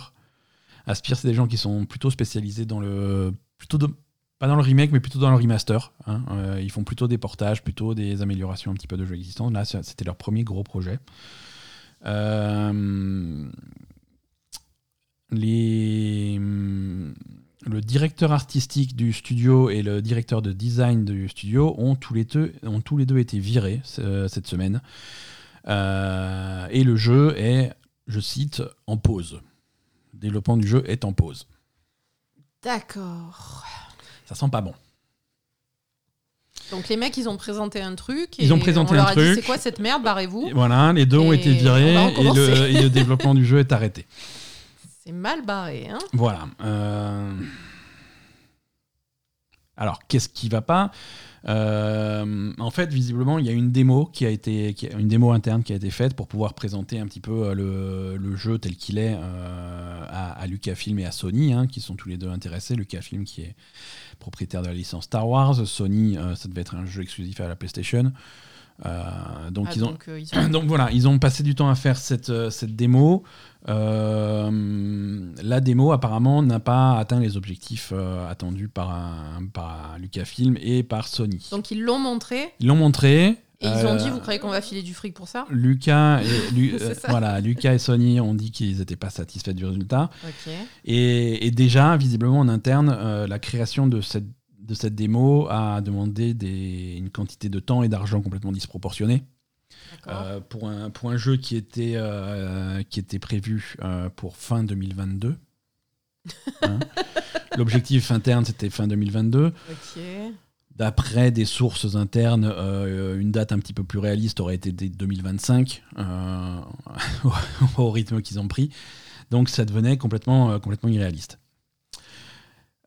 Aspire, c'est des gens qui sont plutôt spécialisés dans le plutôt de- pas dans le remake, mais plutôt dans le remaster. hein. Euh, ils font plutôt des portages, plutôt des améliorations un petit peu de jeux existants. Là, c'était leur premier gros projet. Les, le directeur artistique du studio et le directeur de design du studio ont tous les deux, ont tous les deux été virés euh, cette semaine. Euh, et le jeu est, je cite, en pause. Le développement du jeu est en pause. D'accord. Ça sent pas bon. Donc les mecs, ils ont présenté un truc. Ils ont présenté on leur un a truc. c'est quoi cette merde Barrez-vous. Voilà, les deux ont été virés le, et le développement du jeu est arrêté. *laughs* C'est mal barré, hein Voilà. euh, Alors, qu'est-ce qui va pas? Euh, En fait, visiblement, il y a une démo qui a été, qui a- une démo interne qui a été faite pour pouvoir présenter un petit peu euh, le, le jeu tel qu'il est euh, à, à Lucasfilm et à Sony, hein, qui sont tous les deux intéressés. Lucasfilm qui est propriétaire de la licence Star Wars, Sony, euh, ça devait être un jeu exclusif à la PlayStation. Euh, donc Ah, ils ont, donc, euh, ils ont- *coughs* donc voilà, ils ont passé du temps à faire cette, cette démo. Euh, la démo apparemment n'a pas atteint les objectifs euh, attendus par, un- par Lucasfilm et par Sony. Donc ils l'ont montré Ils l'ont montré. et ils ont euh, dit, vous croyez qu'on va filer du fric pour ça? Lucas et, *laughs* Lu- euh, voilà, Lucas et Sony ont dit qu'ils n'étaient pas satisfaits du résultat. Et, et déjà, visiblement en interne, euh, la création de cette, de cette démo a demandé des, une quantité de temps et d'argent complètement disproportionnée. Euh, pour, un, pour un jeu qui était, euh, qui était prévu euh, pour fin 2022. Hein. *laughs* L'objectif interne, c'était fin 2022. ok. D'après des sources internes, une date un petit peu plus réaliste aurait été dès 2025, euh, *laughs* au rythme qu'ils ont pris. Donc ça devenait complètement, complètement irréaliste.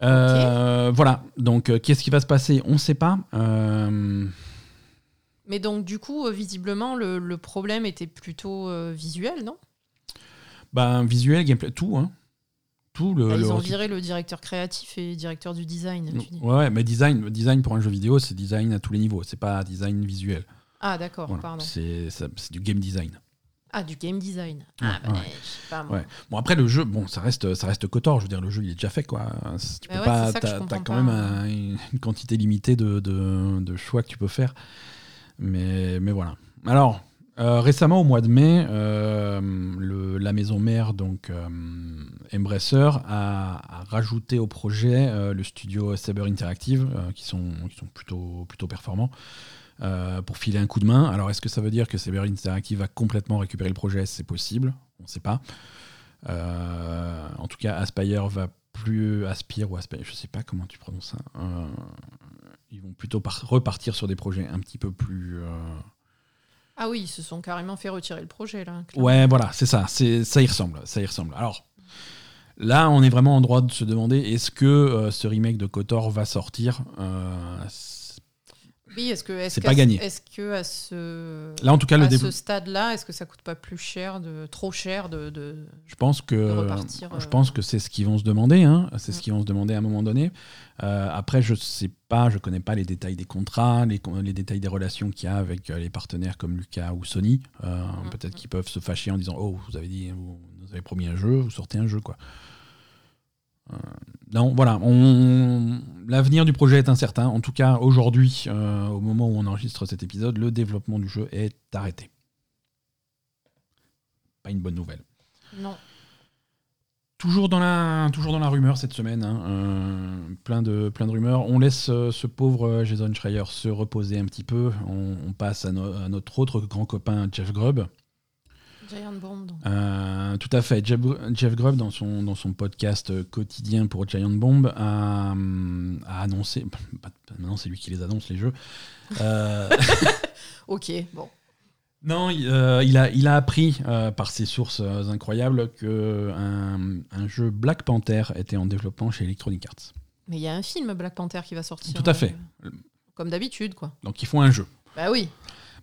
Voilà, donc qu'est-ce qui va se passer? On ne sait pas. Mais donc du coup, euh, visiblement, le, le problème était plutôt euh, visuel, non? Ben, visuel, gameplay, tout. Hein. Tout le, Bah, Ils ont viré le directeur créatif et directeur du design, tu dis. Ouais, mais design, design pour un jeu vidéo, c'est design à tous les niveaux. C'est pas design visuel. Ah d'accord, Voilà. pardon. C'est du game design. Ah, du game design. Ouais, ah bah, ouais. je sais pas moi. Ouais. Bon après le jeu, bon ça reste ça reste Kotor. Je veux dire le jeu il est déjà fait quoi. Tu Bah peux pas, t'as quand même un- une, une quantité limitée de, de, de choix que tu peux faire. Mais mais voilà. Alors euh, récemment au mois de mai, euh, la maison mère donc euh, a, rajouté au projet euh, le studio Saber Interactive qui sont qui sont plutôt plutôt performants. pour filer un coup de main. Alors, est-ce que ça veut dire que Saber Interactive va complètement récupérer le projet? C'est possible, on ne sait pas. En tout cas, Aspire va plus Aspire ou Aspire, je sais pas comment tu prononces ça. Ils vont plutôt par- repartir sur des projets un petit peu plus. euh, Ah oui, ils se sont carrément fait retirer le projet là. clairement. Ouais, voilà, c'est ça. C'est ça y ressemble. Ça y ressemble. Alors. Là, on est vraiment en droit de se demander est-ce que euh, ce remake de Kotor va sortir Euh, Oui, est-ce que C'est pas gagné. Est-ce que à ce Là, en tout cas, à ce stade-là, est-ce que ça coûte pas plus cher de trop cher de, de- Je pense que repartir, je euh. pense que c'est ce qu'ils vont se demander. Hein. C'est ce Mm. qu'ils vont se demander à un moment donné. Euh, après, je sais pas, je connais pas les détails des contrats, les, détails des relations qu'il y a avec euh, les partenaires comme Lucas ou Sony. Euh, Mm. Peut-être qu'ils peuvent se fâcher en disant oh vous avez dit vous nous avez promis un jeu, vous sortez un jeu quoi. Euh, non, voilà. On... L'avenir du projet est incertain. En tout cas, aujourd'hui, euh, au moment où on enregistre cet épisode, le développement du jeu est arrêté. Pas une bonne nouvelle. Non. Toujours dans la, toujours dans la rumeur cette semaine, hein, euh, plein, de, plein de rumeurs. On laisse euh, ce pauvre Jason Schreier se reposer un petit peu. On, on passe à, no- à notre autre grand copain Jeff Grubb. Giant Bomb. donc. Euh, tout à fait. Jeff, Jeff Grubb, dans son, dans son podcast quotidien pour Giant Bomb, a, a annoncé, *laughs* Maintenant, c'est lui qui les annonce, les jeux. Euh, *laughs* Ok, bon. non, il, euh, il a, il a appris euh, par ses sources euh, incroyables que un, un jeu Black Panther était en développement chez Electronic Arts. Mais il y a un film Black Panther qui va sortir. Tout à fait. euh, comme d'habitude, quoi. Donc, ils font un jeu. Bah oui.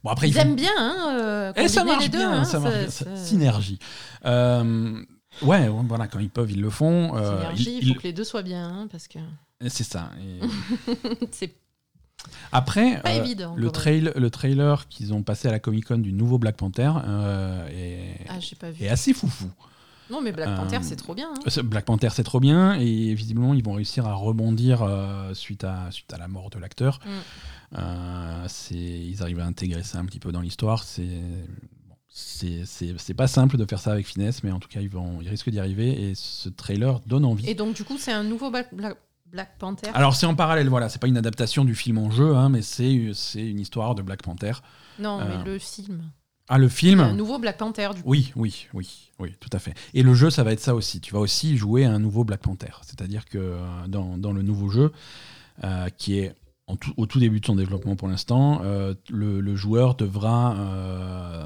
Bon, après, Ils, ils font- aiment bien, hein, euh, Et ça marche les deux, bien, hein, ça marche ça- bien, ça- ça- synergie. Euh, ouais, voilà, quand ils peuvent, ils le font. Euh, Synergie, il faut que les deux soient bien, hein, parce que C'est ça. Et *laughs* c'est après, euh, évident. le, trail, le trailer qu'ils ont passé à la Comic Con du nouveau Black Panther euh, est, Ah, est assez foufou. Non, mais Black Euh, Panther, c'est trop bien. hein. Black Panther, c'est trop bien, et visiblement, ils vont réussir à rebondir suite, à, suite à la mort de l'acteur. Mm. Euh, c'est- ils arrivent à intégrer ça un petit peu dans l'histoire. C'est c'est- pas simple de faire ça avec finesse, mais en tout cas, ils, vont, ils risquent d'y arriver, et ce trailer donne envie. Et donc, du coup, c'est un nouveau Black, Panther? Alors, c'est en parallèle, voilà, c'est pas une adaptation du film en jeu, hein, mais c'est c'est une histoire de Black Panther. non, euh, mais le film. Ah, le film? Un nouveau Black Panther, du coup. Oui, oui, oui, oui, tout à fait. Et le jeu, ça va être ça aussi. Tu vas aussi jouer à un nouveau Black Panther. C'est-à-dire que euh, dans, dans le nouveau jeu, euh, qui est en tout- au tout début de son développement pour l'instant, euh, le, le joueur devra euh,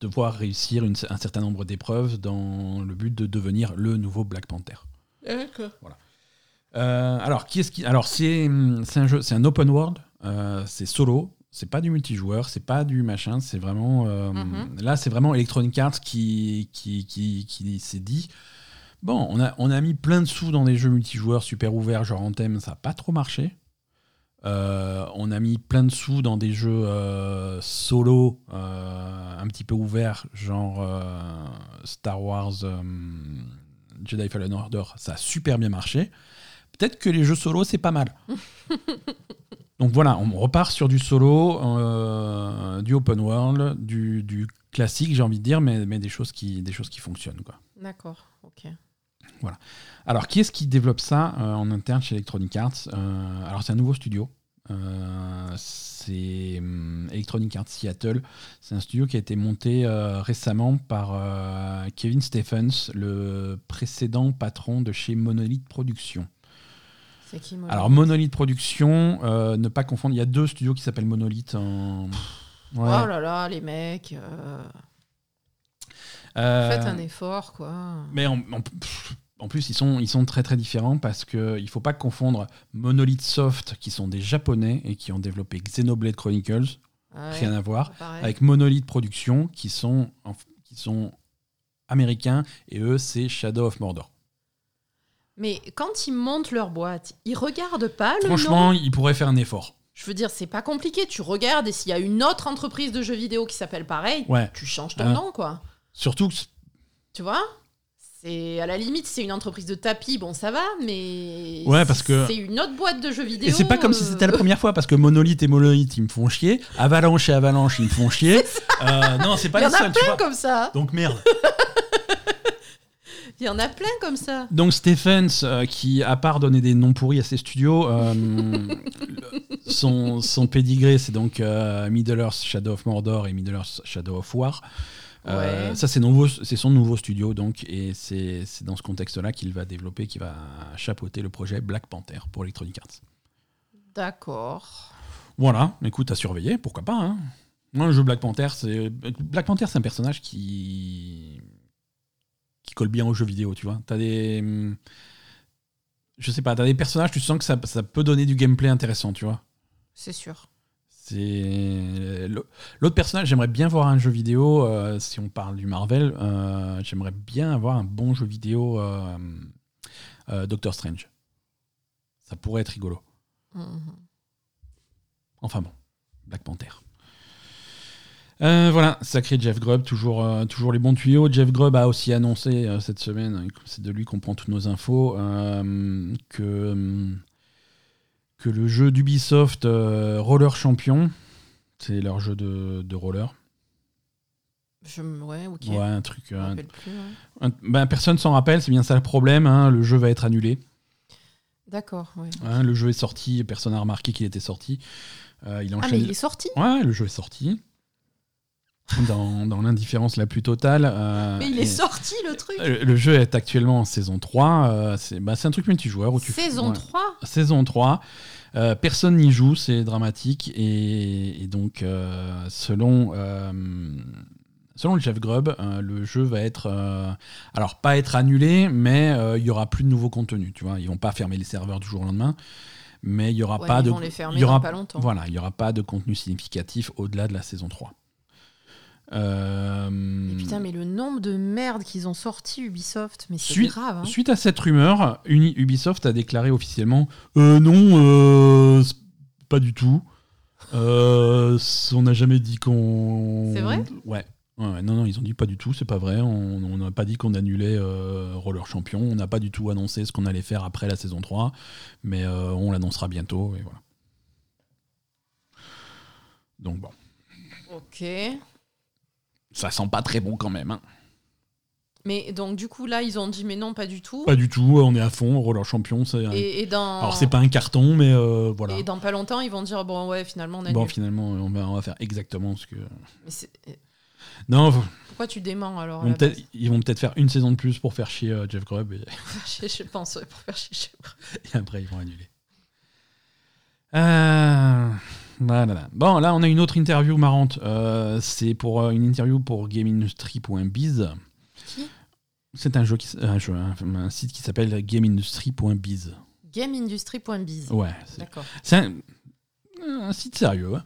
devoir réussir une- un certain nombre d'épreuves dans le but de devenir le nouveau Black Panther. D'accord. Euh, alors, qui est-ce qui Alors, c'est un jeu, c'est un open world, c'est solo, c'est pas du multijoueur, c'est pas du machin, c'est vraiment. Mhm. Là, c'est vraiment Electronic Arts qui, qui, qui, qui s'est dit bon, on a, on a mis plein de sous dans des jeux multijoueurs super ouverts, genre Anthem, ça a pas trop marché. Euh, on a mis plein de sous dans des jeux euh, solo, euh, un petit peu ouverts, genre Star Wars Jedi Fallen Order, ça a super bien marché. Peut-être que les jeux solo, c'est pas mal. *laughs* Donc voilà, on repart sur du solo, du open world, du, du classique, j'ai envie de dire, mais, mais des, choses qui, des choses qui fonctionnent. D'accord, ok. Alors, qui est-ce qui développe ça euh, en interne chez Electronic Arts Euh, Alors, c'est un nouveau studio. Euh, c'est hum, Electronic Arts Seattle. C'est un studio qui a été monté récemment par Kevin Stephens, le précédent patron de chez Monolith Productions. C'est qui, moi Alors, Monolith Productions, ne pas confondre, il y a deux studios qui s'appellent Monolith. En... Ouais. Oh là là, les mecs. Faites un effort, quoi. Mais pff, en plus, ils sont, ils sont très très différents parce qu'il ne faut pas confondre Monolith Soft, qui sont des japonais et qui ont développé Xenoblade Chronicles, Ouais, rien à voir, avec Monolith Productions, qui sont, qui sont américains, et eux, c'est Shadow of Mordor. Mais quand ils montent leur boîte, ils regardent pas le Franchement, nom. ils pourraient faire un effort. Je veux dire, c'est pas compliqué. Tu regardes et s'il y a une autre entreprise de jeux vidéo qui s'appelle pareil, Ouais. tu changes ton Hein. nom, quoi. Surtout que Tu vois? C'est à la limite, c'est une entreprise de tapis, bon ça va, mais Ouais, parce que- c'est une autre boîte de jeux vidéo. Et c'est pas comme si c'était la première fois, parce que Monolith et Monolith, ils me font chier. Avalanche et Avalanche, ils me font chier. *laughs* Euh, non, c'est pas Il y les en a tu plein vois. comme ça. Donc merde. *laughs* Il y en a plein comme ça. Donc Stephens, euh, qui à part donner des noms pourris à ses studios, euh, son, son pédigré c'est donc euh, Middle-earth Shadow of Mordor et Middle-earth Shadow of War. Euh, Ouais. Ça c'est son nouveau studio donc et c'est dans ce contexte-là qu'il va développer, qu'il va chapeauter le projet Black Panther pour Electronic Arts. D'accord. Voilà, écoute à surveiller, pourquoi pas. Hein. Moi le jeu Black Panther, c'est Black Panther c'est un personnage qui qui colle bien aux jeux vidéo, tu vois. T'as des je sais pas, t'as des personnages, tu sens que ça, ça peut donner du gameplay intéressant, tu vois. C'est sûr. C'est l'autre personnage. J'aimerais bien voir un jeu vidéo. euh, si on parle du Marvel, euh, j'aimerais bien avoir un bon jeu vidéo euh, euh, Doctor Strange. Ça pourrait être rigolo. Mhm. Enfin bon, Black Panther. Euh, voilà, sacré Jeff Grubb, toujours, euh, toujours les bons tuyaux. Jeff Grubb a aussi annoncé euh, cette semaine, c'est de lui qu'on prend toutes nos infos, euh, que, euh, que le jeu d'Ubisoft euh, Roller Champion, c'est leur jeu de, de roller. Je ouais, ok. Ouais, un truc. Je me rappelle plus. ouais. un- ben, personne s'en rappelle, c'est bien ça le problème. hein, le jeu va être annulé. D'accord. Ouais. hein, le jeu est sorti, personne n'a remarqué qu'il était sorti. Euh, il Ah enchaîne. mais il est sorti? Ouais, le jeu est sorti. Dans, dans l'indifférence la plus totale. euh, Mais il est sorti le truc. Le jeu est actuellement en saison 3. euh, c'est bah, c'est un truc multijoueur. Où tu Saison ouais. 3 Saison 3. Euh, personne n'y joue, c'est dramatique. Et, et donc, selon, selon le Jeff Grubb, le jeu va être. alors, pas être annulé, mais il y aura plus de nouveau contenu. Tu vois, ils vont pas fermer les serveurs du jour au lendemain. Mais il y aura Ouais, pas ils de. vont les fermer il y aura, pas longtemps. Voilà, il y aura pas de contenu significatif au-delà de la saison 3. Euh, Mais Putain, mais le nombre de merdes qu'ils ont sorti Ubisoft, mais c'est Suite- grave. hein. Suite à cette rumeur, Uni- Ubisoft a déclaré officiellement euh, non, euh, pas du tout. Euh, on n'a jamais dit qu'on. C'est vrai? Ouais. Ouais, non, non, ils ont dit pas du tout, c'est pas vrai. On on n'a pas dit qu'on annulait euh, Roller Champion. On n'a pas du tout annoncé ce qu'on allait faire après la saison 3. Mais euh, on l'annoncera bientôt. Et voilà. Donc bon, Ok. Ça sent pas très bon quand même. hein. Mais donc, du coup, là, ils ont dit, mais non, pas du tout. Pas du tout, on est à fond. Roller Champion, c'est. un- Et, et dans... Alors c'est pas un carton, mais euh, voilà. Et dans pas longtemps, ils vont dire, bon, ouais, finalement, on a Bon, finalement, on va, on va faire exactement ce que. Mais c'est- Non, Pourquoi tu déments alors ils vont peut-être base ils vont peut-être faire une saison de plus pour faire chier euh, Jeff Grubb et, *laughs* je, je pense, ouais, pour faire chier. et après ils vont annuler. Euh, voilà. Bon, là on a une autre interview marrante. Euh, c'est pour euh, une interview pour GameIndustry.biz. C'est un jeu, qui, s- un, jeu un, un site qui s'appelle GameIndustry.biz. GameIndustry.biz. Ouais, c'est D'accord. c'est un, un site sérieux. hein.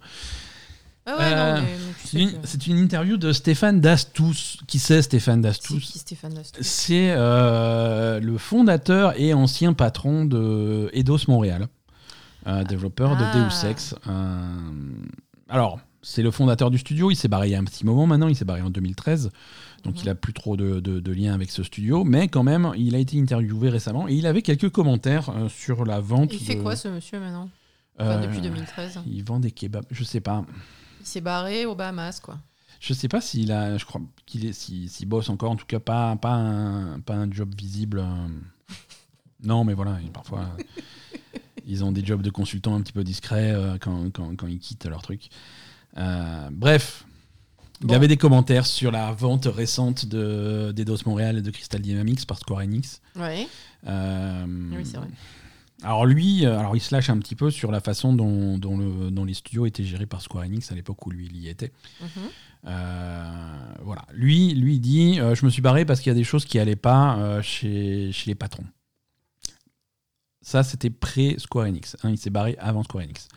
Ah ouais, Euh, non, mais, mais tu C'est sais une, que- c'est une interview de Stéphane Dastous. Qui c'est Stéphane C'est Dastous? qui Stéphane Dastou C'est euh, le fondateur et ancien patron de Eidos Montréal, développeur de Ah. Deus Ex. Alors, c'est le fondateur du studio. Il s'est barré il y a un petit moment maintenant. Il s'est barré en 2013. Donc, il a plus trop de, de, de lien avec ce studio. Mais quand même, il a été interviewé récemment et il avait quelques commentaires euh, sur la vente. Il fait de- quoi ce monsieur maintenant? Enfin, euh, Depuis 2013. Il vend des kebabs. Je sais pas. Il s'est barré aux Bahamas, quoi. Je sais pas s'il a, je crois qu'il est, s'il bosse encore, en tout cas pas, pas, un, pas un job visible. euh. Non, mais voilà, parfois ils ont des jobs de consultants un petit peu discrets euh, quand, quand, quand ils quittent leur truc. Euh, bref, il Bon. avait des commentaires sur la vente récente de d'Eidos Montréal et de Crystal Dynamics par Square Enix. Ouais. Euh, Oui, c'est vrai. alors lui, alors il se lâche un petit peu sur la façon dont, dont, le, dont les studios étaient gérés par Square Enix à l'époque où lui il y était. Mhm. Euh, voilà. Lui, lui il dit euh, Je me suis barré parce qu'il y a des choses qui allaient pas euh, chez, chez les patrons. Ça, c'était pré-Square Enix. hein, il s'est barré avant Square Enix.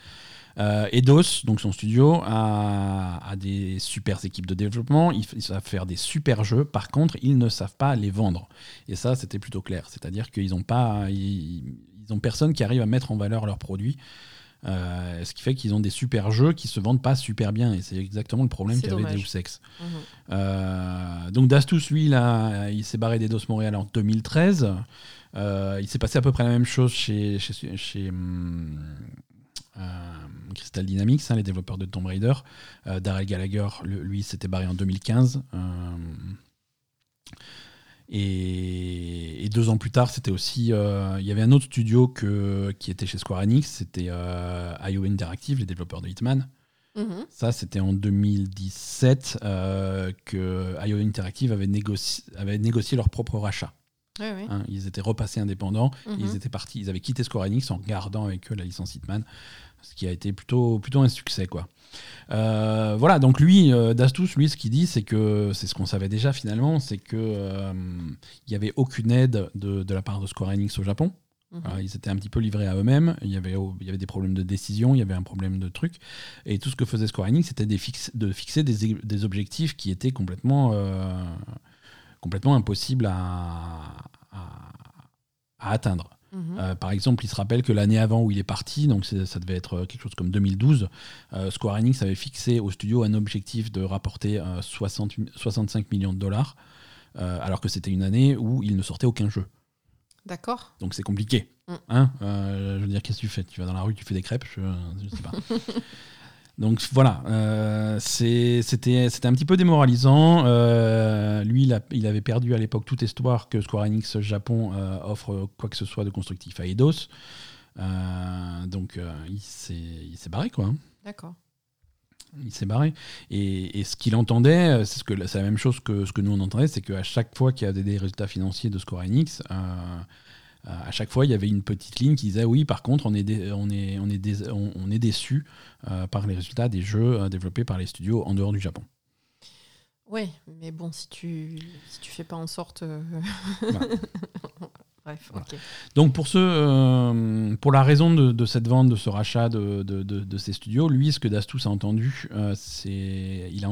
Euh, Eidos, donc son studio, a, a des super équipes de développement. Ils, ils savent faire des super jeux. Par contre, ils ne savent pas les vendre. Et ça, c'était plutôt clair. C'est-à-dire qu'ils n'ont pas, ils, ils ont personne qui arrive à mettre en valeur leurs produits. Euh, ce qui fait qu'ils ont des super jeux qui se vendent pas super bien. Et c'est exactement le problème qu'avait. Deus Ex. Euh, donc Dastus, lui, là, il s'est barré d'Eidos Montréal en 2013. Euh, il s'est passé à peu près la même chose chez, chez, chez, hum, euh, Crystal Dynamics, hein, les développeurs de Tomb Raider. Euh, Darrell Gallagher, le- lui, s'était barré en 2015. Euh, et, et deux ans plus tard, c'était aussi. euh, il y avait un autre studio que, qui était chez Square Enix, c'était euh, IO Interactive, les développeurs de Hitman. Mhm. Ça, c'était en 2017 euh, que IO Interactive avait négocié, avait négocié leur propre rachat. Hein. Ils étaient repassés indépendants. Mhm. Ils étaient partis. Ils avaient quitté Square Enix en gardant avec eux la licence Hitman, ce qui a été plutôt, plutôt un succès, quoi. Euh, voilà. Donc lui, euh, Dastus, lui, ce qu'il dit, c'est que c'est ce qu'on savait déjà finalement, c'est que euh, il y avait aucune aide de, de la part de Square Enix au Japon. Mhm. Voilà, ils étaient un petit peu livrés à eux-mêmes. Il y, avait, il y avait des problèmes de décision, il y avait un problème de trucs. Et tout ce que faisait Square Enix, c'était de fixer des, des objectifs qui étaient complètement, euh, complètement impossibles à, à- à atteindre. Mhm. Euh, par exemple, il se rappelle que l'année avant où il est parti, donc ça devait être quelque chose comme 2012, euh, Square Enix avait fixé au studio un objectif de rapporter euh, 60 65 millions de dollars, euh, alors que c'était une année où il ne sortait aucun jeu. D'accord. Donc c'est compliqué. Mm. Hein Euh, je veux dire, qu'est-ce que tu fais? Tu vas dans la rue, tu fais des crêpes? Je, je sais pas. *laughs* Donc voilà, euh, c'était un petit peu démoralisant. Euh, lui, il, a- il avait perdu à l'époque toute espoir que Square Enix Japon euh, offre quoi que ce soit de constructif à Eidos. Donc il s'est barré quoi. hein. D'accord. Il s'est barré. Et, ce qu'il entendait, c'est ce la même chose que ce que nous on entendait, c'est qu'à chaque fois qu'il y avait des résultats financiers de Square Enix, à chaque fois il y avait une petite ligne qui disait oui, par contre on est on est on est on, est déçu par les résultats des jeux développés par les studios en dehors du Japon. Oui, mais bon, si tu si tu fais pas en sorte. Euh, *laughs* Bref, Donc pour ce, euh, pour la raison de, cette vente, de ce rachat de, de, ces studios, lui, ce que Dastus a entendu, euh, c'est il a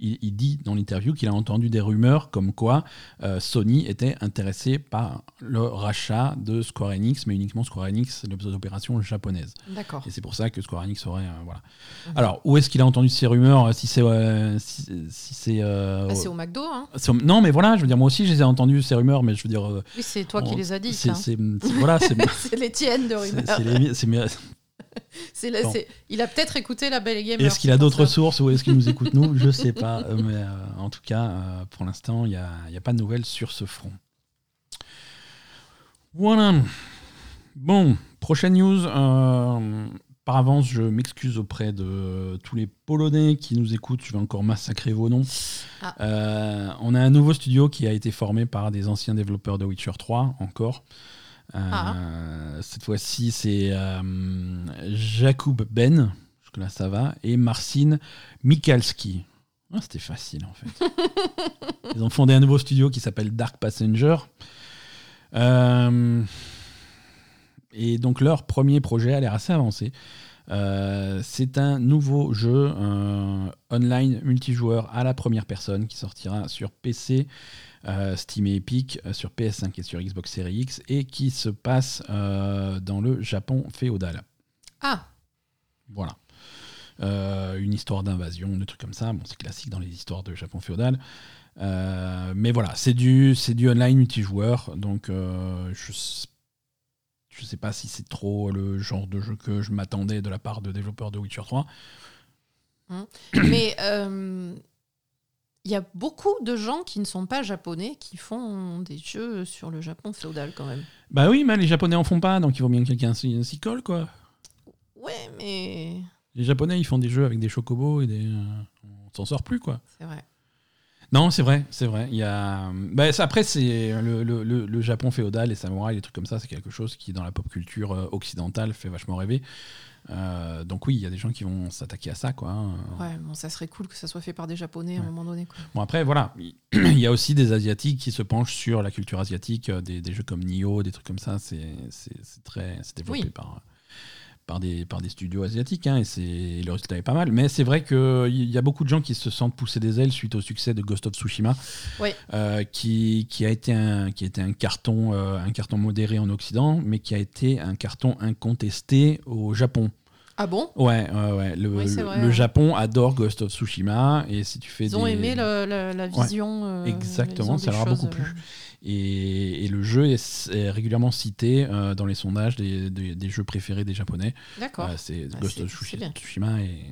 il, dit dans l'interview qu'il a entendu des rumeurs comme quoi euh, Sony était intéressé par le rachat de Square Enix, mais uniquement Square Enix, l'opération japonaise. D'accord. Et c'est pour ça que Square Enix aurait. Euh, voilà. Mhm. Alors, où est-ce qu'il a entendu ces rumeurs Si c'est. si, c'est bah, c'est au McDo. Hein. Non, mais voilà, je veux dire, moi aussi, je les ai entendues, ces rumeurs, mais je veux dire. oui, c'est toi qui les as dit. C'est, voilà, *laughs* c'est, les tiennes de rumeurs. C'est, *laughs* il a peut-être écouté la Belle Gamer. Est-ce qu'il a d'autres sources ou est-ce qu'il nous *laughs* écoute nous? Je sais pas. Euh, mais euh, en tout cas, euh, pour l'instant, il n'y a, a, pas de nouvelles sur ce front. Voilà. Bon, prochaine news. par avance, je m'excuse auprès de tous les Polonais qui nous écoutent. Je vais encore massacrer vos noms. Ah. on a un nouveau studio qui a été formé par des anciens développeurs de Witcher 3, encore. Ah. Cette fois-ci, c'est euh, Jakub Ben, là ça va, et Marcin Mikalski. Ah, C'était facile en fait. *laughs* Ils ont fondé un nouveau studio qui s'appelle Dark Passenger. Euh, et donc leur premier projet a l'air assez avancé. Euh, c'est un nouveau jeu online multijoueur à la première personne qui sortira sur PC, euh, Steam et Epic euh, sur PS5 et sur Xbox Series X et qui se passe euh, dans le Japon féodal. Ah Voilà. une histoire d'invasion, des trucs comme ça. Bon, c'est classique dans les histoires de Japon féodal. mais voilà, c'est du, du online multijoueur. Donc, je je sais pas si c'est trop le genre de jeu que je m'attendais de la part de développeurs de Witcher 3. Hein. Mais il y a beaucoup de gens qui ne sont pas japonais qui font des jeux sur le Japon féodal quand même. Bah oui, mais les japonais en font pas, donc il vaut bien que quelqu'un s'y colle, quoi. Ouais, mais. Les japonais, ils font des jeux avec des chocobos et des. Euh, on s'en sort plus, quoi. C'est vrai. Non, c'est vrai, c'est vrai. Il y a... Bah, après, c'est le, le, le, Japon féodal, les samouraïs, les trucs comme ça, c'est quelque chose qui, dans la pop culture euh, occidentale, fait vachement rêver. Euh, donc oui, il y a des gens qui vont s'attaquer à ça, quoi. Hein. Ouais, bon, ça serait cool que ça soit fait par des Japonais à un moment donné. Quoi. Bon après, voilà, *clears throat* il y a aussi des Asiatiques qui se penchent sur la culture asiatique, euh, des, des jeux comme Nioh, des trucs comme ça. C'est très, c'est développé par par des, par des studios asiatiques, hein, et le résultat est pas mal. Mais c'est vrai qu'il y a beaucoup de gens qui se sentent pousser des ailes suite au succès de Ghost of Tsushima, euh, qui, qui, a été un, qui a été un carton, un carton modéré en Occident, mais qui a été un carton incontesté au Japon. Ah bon? Ouais, ouais, ouais. Le, Japon adore Ghost of Tsushima et si tu fais ils ont aimé la vision. Euh, exactement, ça leur a beaucoup plu. Euh. Et, le jeu est, régulièrement cité euh, dans les sondages des, des, jeux préférés des Japonais. D'accord. c'est bah, Ghost of Tsushima et,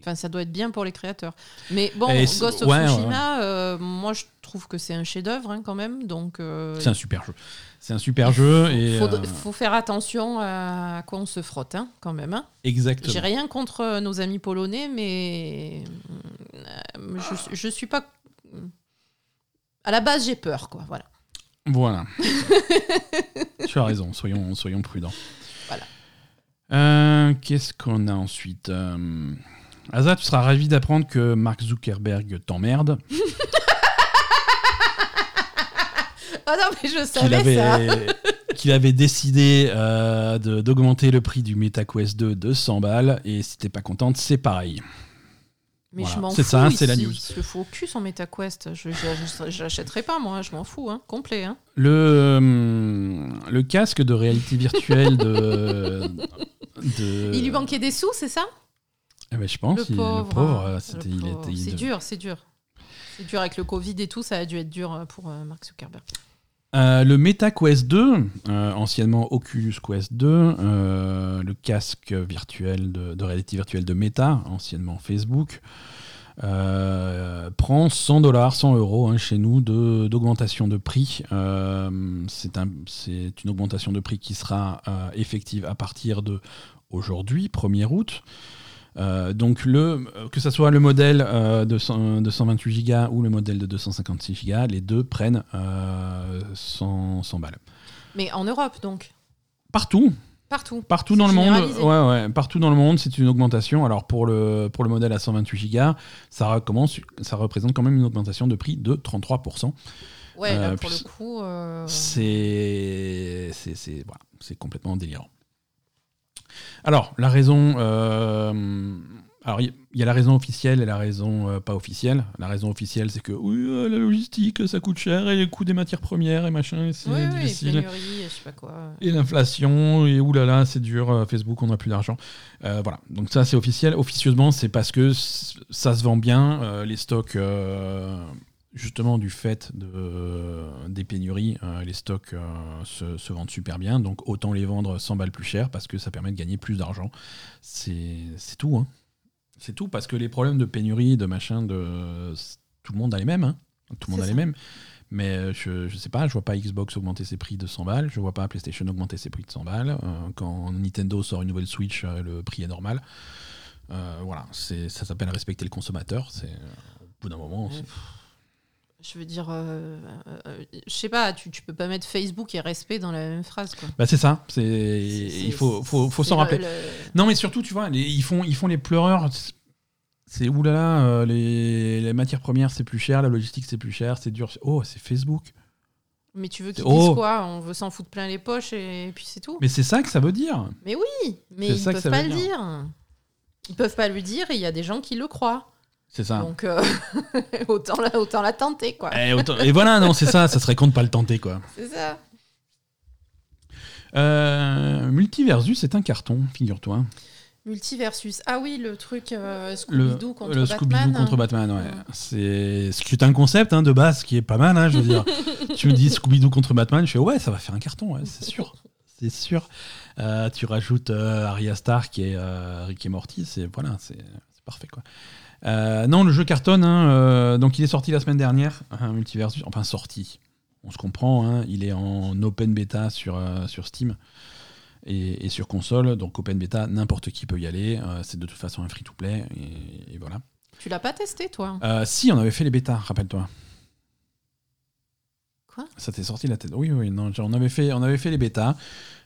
Enfin, ça doit être bien pour les créateurs. Mais bon, Ghost of Tsushima, moi je trouve que c'est un chef-d'œuvre hein, quand même. Donc. C'est un super jeu. C'est un super jeu. Il faut, euh, faut, faire attention à quoi on se frotte, hein, quand même. Hein. Exactement. J'ai rien contre euh, nos amis polonais, mais euh, je, je suis pas. À la base, j'ai peur, quoi. Voilà. Voilà. *laughs* tu as raison, soyons, soyons prudents. Voilà. Qu'est-ce qu'on a ensuite euh... Asa, tu seras ravi d'apprendre que Mark Zuckerberg t'emmerde. Ah *laughs* non, mais je savais ça. *laughs* qu'il avait décidé euh, d'augmenter le prix du MetaQuest 2 de 100 balles. Et si t'es pas contente, c'est pareil. Mais je m'en fous. C'est ça, c'est la news. Je fous au cul sans MetaQuest. Je, je, l'achèterai pas, moi. Je m'en fous, hein. complet. Hein. Le, euh, le casque de réalité virtuelle de, *laughs* de... Il lui manquait des sous, c'est ça? Eh ben, Je pense. Le pauvre. Euh, c'est dur, c'est dur. C'est dur avec le Covid et tout. Ça a dû être dur pour Mark Zuckerberg. Euh, le MetaQuest 2, euh, anciennement Oculus Quest 2, euh, le casque virtuel de, réalité virtuelle de Meta, anciennement Facebook, prend 100 dollars, 100 euros hein, chez nous d'augmentation de, prix. C'est un, une augmentation de prix qui sera effective à partir de aujourd'hui, 1er août. Euh, donc le, que ce soit le modèle euh, de, 100 de 128 Go ou le modèle de 256 Go, les deux prennent euh, 100, 100 balles. Mais en Europe, donc? Partout, Partout. partout dans le monde. Ouais, ouais, partout dans le monde, c'est une augmentation. Alors pour le, pour le modèle à 128 Go, ça, ça représente quand même une augmentation de prix de 33%. Ouais, là, Euh, pour le coup. euh, C'est c'est c'est- voilà, c'est complètement délirant. Alors, la raison. euh, alors, il y, y a la raison officielle et la raison euh, pas officielle. La raison officielle, c'est que oui, euh, la logistique, ça coûte cher et les coûts des matières premières et machin, et c'est Oui, oui, difficile. pénurie, je sais pas quoi. Et l'inflation, et oulala, c'est dur, Facebook, on n'a plus d'argent. Voilà, donc ça c'est officiel. Officieusement, c'est parce que ça se vend bien, les stocks, justement du fait de, des pénuries, euh, les stocks euh, se, se vendent super bien, donc autant les vendre 100 balles plus cher parce que ça permet de gagner plus d'argent. C'est tout, hein. C'est tout, parce que les problèmes de pénurie, de machin, de tout le monde a les mêmes, hein. Tout le monde a les mêmes. Mais euh, je, je sais pas, je vois pas Xbox augmenter ses prix de 100 balles, je vois pas PlayStation augmenter ses prix de 100 balles. Euh, quand Nintendo sort une nouvelle Switch, euh, le prix est normal. Euh, voilà, c'est ça s'appelle respecter le consommateur. C'est euh, au bout d'un moment. Ouais. Je veux dire, euh, euh, je sais pas, tu, tu peux pas mettre Facebook et respect dans la même phrase, quoi. Bah c'est ça. C'est il faut faut, faut c'est s'en le- rappeler. le- Non mais surtout tu vois, les- ils font ils font les pleureurs. C'est oulala, euh, les, les matières premières c'est plus cher, la logistique c'est plus cher, c'est dur. Oh c'est Facebook. Mais tu veux qu'ils Oh. disent quoi? On veut s'en foutre plein les poches et puis c'est tout. Mais c'est ça que ça veut dire. Mais oui, mais ils peuvent pas le dire. dire. Ils peuvent pas le dire et il y a des gens qui le croient. C'est ça. Donc euh, *laughs* autant, la, autant la tenter, quoi. Et, autant- et voilà, non, c'est ça, ça serait con de pas le tenter, quoi. *laughs* C'est ça. Euh, Multiversus, c'est un carton, figure-toi. Multiversus. Ah oui, le truc euh, Le, Scooby-Doo contre le Batman. Scooby-Doo contre Batman, ouais. Ouais. C'est c'est un concept hein, de base qui est pas mal, hein, je veux dire. *laughs* tu me dis Scooby-Doo contre Batman, je fais ouais, ça va faire un carton, ouais, c'est sûr. C'est sûr. Euh, tu rajoutes euh, Arya Stark et euh, Rick et Morty, c'est voilà, c'est c'est parfait quoi. Euh, non, le jeu cartonne. hein, euh, donc il est sorti la semaine dernière, un Multiversus, enfin sorti. On se comprend, hein, il est en open beta sur, euh, sur Steam et, et sur console. Donc open beta, n'importe qui peut y aller. c'est de toute façon un free-to-play et, et voilà. Tu l'as pas testé, toi? Si, on avait fait les bêtas, rappelle-toi. Quoi? Ça t'est sorti la tête. Oui, oui, non, on avait fait, on avait fait les bêtas.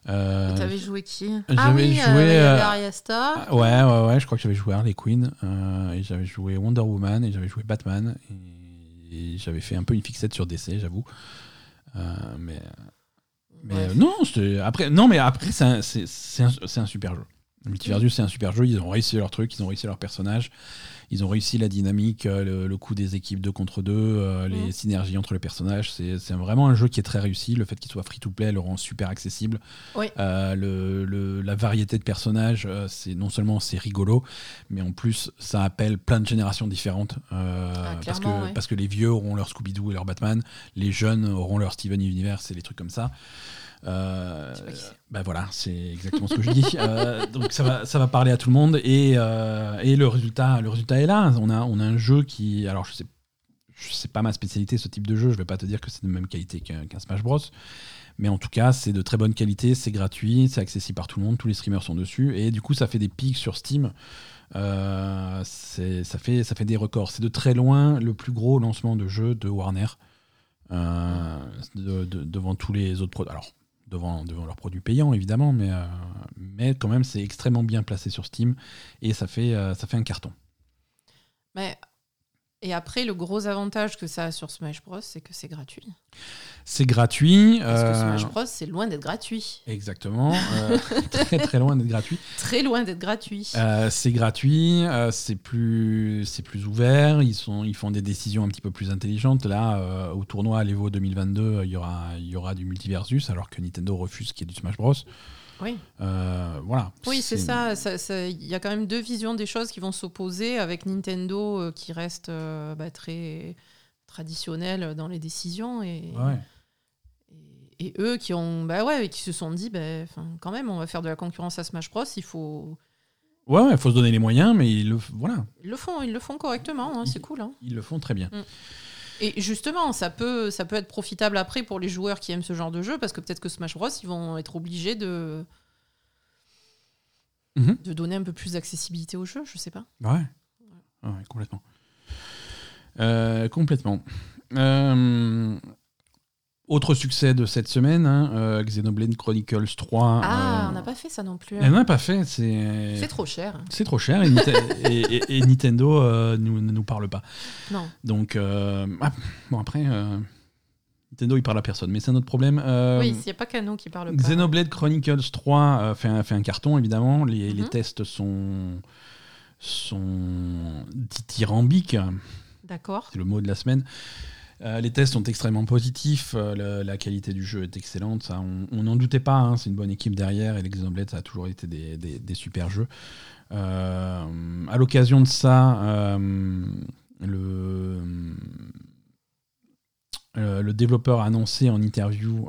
Euh, T'avais joué qui? j'avais Ah oui, joué, euh, euh, Arya Stark. ah, ouais, ouais, ouais, je crois que j'avais joué Harley Quinn, euh, et j'avais joué Wonder Woman, et j'avais joué Batman, et, et j'avais fait un peu une fixette sur DC, j'avoue. Euh, mais non, après, non, mais après, c'est un, un super jeu. Multiversus, c'est un super jeu. Ils ont réussi leur truc, ils ont réussi leur personnage, ils ont réussi la dynamique, euh, le, le coup des équipes deux contre deux, euh, les synergies entre les personnages. C'est vraiment un jeu qui est très réussi. Le fait qu'il soit free-to-play le rend super accessible. Oui. Euh, le, le- la variété de personnages, c'est non seulement c'est rigolo, mais en plus ça appelle plein de générations différentes. Ah, parce, que, ouais. parce que les vieux auront leur Scooby-Doo et leur Batman, les jeunes auront leur Steven Universe et les trucs comme ça. Euh, bah voilà, c'est exactement ce que je dis. *laughs* Euh, donc ça va, ça va parler à tout le monde et, euh, et le résultat, le résultat est là. On a, on a un jeu qui, alors je sais, je sais pas ma spécialité ce type de jeu. Je vais pas te dire que c'est de même qualité qu'un Smash Bros. Mais en tout cas, c'est de très bonne qualité, c'est gratuit, c'est accessible par tout le monde, tous les streamers sont dessus et du coup, ça fait des pics sur Steam. C'est- ça fait, ça fait des records. C'est de très loin le plus gros lancement de jeu de Warner de- de- devant tous les autres produits. Alors, devant, leurs produits payants évidemment, mais, euh, mais quand même c'est extrêmement bien placé sur Steam et ça fait, euh, ça fait un carton. Et après, le gros avantage que ça a sur Smash Bros, c'est que c'est gratuit. C'est gratuit. Parce que euh, Smash Bros, c'est loin d'être gratuit. Exactement. euh, *laughs* très très loin d'être gratuit. Très loin d'être gratuit. Euh, c'est gratuit, c'est plus, c'est plus ouvert, ils, sont, ils font des décisions un petit peu plus intelligentes. Là, au tournoi à l'Evo 2022, il y aura, il y aura du multiversus, alors que Nintendo refuse qu'il y ait du Smash Bros. Oui. Euh, voilà. Oui, c'est ça. Il y a quand même deux visions des choses qui vont s'opposer avec Nintendo euh, qui reste euh, bah, très traditionnel dans les décisions et, Ouais. et, et eux qui ont bah ouais qui se sont dit bah, quand même on va faire de la concurrence à Smash Bros il faut Ouais, ouais, faut se donner les moyens, mais ils le, voilà, ils le font ils le font correctement hein, c'est cool hein. ils le font très bien. Et justement ça peut ça peut être profitable après pour les joueurs qui aiment ce genre de jeu parce que peut-être que Smash Bros ils vont être obligés de Mhm. De donner un peu plus d'accessibilité au jeu, je sais pas. Ouais. Ouais, complètement. Euh, complètement. Euh, autre succès de cette semaine, hein, euh, Xenoblade Chronicles 3. Ah, euh, on n'a pas fait ça non plus. Elle n'en a pas fait, c'est C'est trop cher. c'est trop cher et, Nite- *laughs* et- et- et Nintendo euh, nous- ne nous parle pas. Non. Donc, ah, bon après, Nintendo il parle à personne, mais c'est un autre problème. Oui, s'il n'y a pas qu'à nous qui parle pas. Xenoblade Chronicles 3 euh, fait, un, fait un carton, évidemment. Les, les Mhm. tests sont, sont dithyrambiques, D'accord. c'est le mot de la semaine. Euh, les tests sont extrêmement positifs, euh, la qualité du jeu est excellente, on n'en doutait pas, hein, c'est une bonne équipe derrière, et les Xenoblade, ça a toujours été des, super jeux. Euh, à l'occasion de ça, euh, le, développeur a annoncé en interview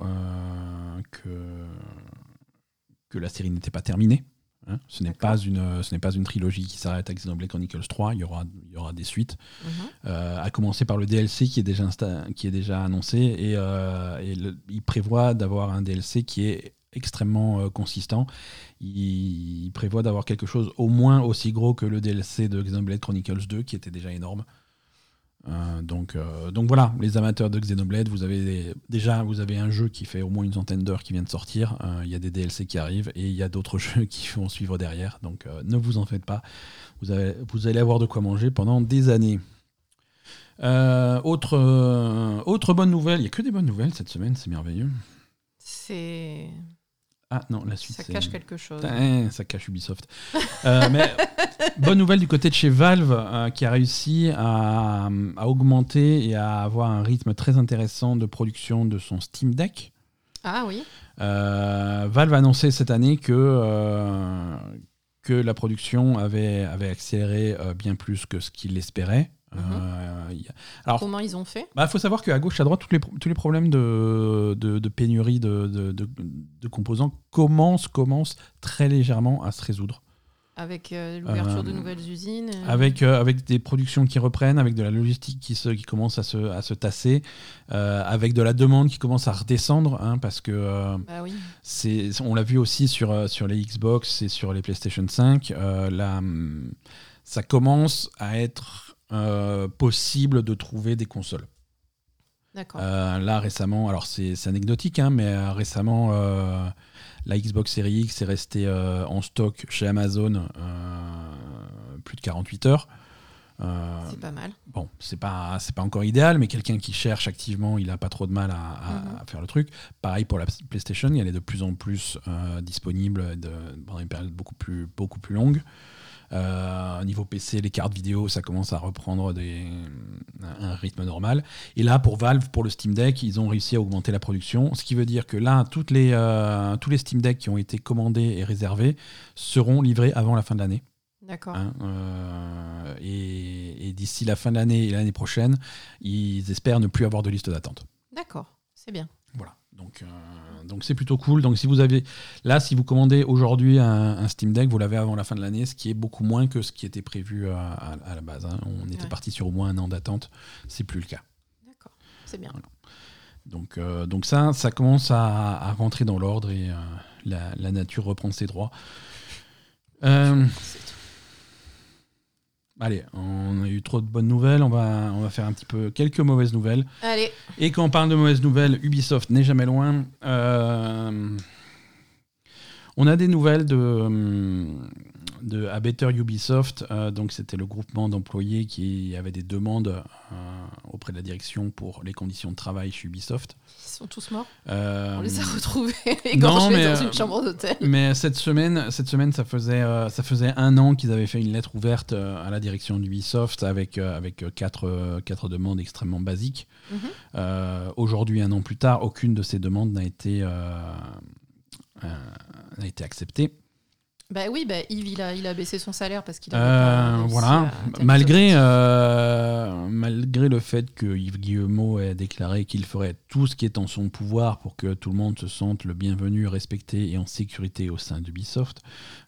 que la série n'était pas terminée. Hein. Ce n'est pas, une, ce n'est pas une trilogie qui s'arrête à Xenoblade Chronicles 3, il y aura, il y aura des suites. Mhm. Euh, à commencer par le DLC qui est déjà, qui est déjà annoncé et, euh, et le- il prévoit d'avoir un DLC qui est extrêmement euh, consistant. Il, il prévoit d'avoir quelque chose au moins aussi gros que le DLC de Xenoblade Chronicles 2 qui était déjà énorme. Euh, donc, euh, donc voilà, les amateurs de Xenoblade, vous avez déjà vous avez un jeu qui fait au moins une centaine d'heures qui vient de sortir. Euh, Il y a des DLC qui arrivent et il y a d'autres *laughs* jeux qui vont suivre derrière. Donc ne vous en faites pas. Vous, allez avoir de quoi manger pendant des années. Autre, autre bonne nouvelle, il n'y a que des bonnes nouvelles cette semaine, c'est merveilleux. C'est. Ah non, la suite Ça cache quelque chose. Putain, ça cache Ubisoft. Euh, *laughs* mais bonne nouvelle du côté de chez Valve euh, qui a réussi à, à augmenter et à avoir un rythme très intéressant de production de son Steam Deck. Ah oui. Euh, Valve a annoncé cette année que, que la production avait, avait accéléré bien plus que ce qu'il espérait. Euh, y a- alors, Comment ils ont fait il bah, faut savoir qu'à gauche, à droite, tous les, tous les problèmes de, de, de pénurie de, de, composants commencent, commencent très légèrement à se résoudre. Avec euh, l'ouverture Euh, de nouvelles usines euh, Avec, euh, avec des productions qui reprennent, avec de la logistique qui, se, qui commence à se, à se tasser, euh, avec de la demande qui commence à redescendre, hein, parce que euh, Bah oui. c'est, on l'a vu aussi sur, euh, sur les Xbox et sur les PlayStation 5, euh, là, ça commence à être euh, possible de trouver des consoles. D'accord. Euh, là récemment, alors c'est anecdotique, hein, mais euh, récemment, la Xbox Series X est restée en stock chez Amazon plus de 48 heures. C'est pas mal. bon, c'est pas pas encore idéal, mais quelqu'un qui cherche activement, il a pas trop de mal à, à- Mhm. à faire le truc. Pareil pour la PlayStation, elle est de plus en plus disponible de, pendant une période beaucoup plus beaucoup plus longue. Euh, au niveau PC, les cartes vidéo, ça commence à reprendre des, un rythme normal. Et là, pour Valve, pour le Steam Deck, ils ont réussi à augmenter la production, ce qui veut dire que là, toutes les, euh, tous les Steam Deck qui ont été commandés et réservés seront livrés avant la fin de l'année. D'accord. Hein, euh, et et d'ici la fin de l'année et l'année prochaine, ils espèrent ne plus avoir de liste d'attente. D'accord. C'est bien. Donc, euh, donc c'est plutôt cool. Donc, si vous avez là, si vous commandez aujourd'hui un, un Steam Deck, vous l'avez avant la fin de l'année, ce qui est beaucoup moins que ce qui était prévu à, à- à la base. hein. On était parti sur au moins un an d'attente. C'est plus le cas. D'accord. C'est bien. Donc, euh, donc ça, ça commence à, à rentrer dans l'ordre et euh, la, la nature reprend ses droits. Euh, C'est tout. Allez, on a eu trop de bonnes nouvelles. On va, on va faire un petit peu quelques mauvaises nouvelles. Allez. Et quand on parle de mauvaises nouvelles, Ubisoft n'est jamais loin. Euh, on a des nouvelles de, hum, de A Better Ubisoft. Euh, donc, c'était le groupement d'employés qui avait des demandes euh, auprès de la direction pour les conditions de travail chez Ubisoft. Ils sont tous morts. Euh, On les a *laughs* retrouvés égorgés dans une chambre d'hôtel. mais cette semaine, cette semaine ça, faisait, ça faisait un an qu'ils avaient fait une lettre ouverte à la direction d'Ubisoft avec, avec quatre, quatre demandes extrêmement basiques. Mhm. Aujourd'hui, un an plus tard, aucune de ces demandes n'a été, n'a été acceptée. Bah oui, bah Yves, il a, il a baissé son salaire parce qu'il a Euh, voilà. Malgré, euh, malgré le fait que Yves Guillemot ait déclaré qu'il ferait tout ce qui est en son pouvoir pour que tout le monde se sente le bienvenu, respecté et en sécurité au sein d'Ubisoft,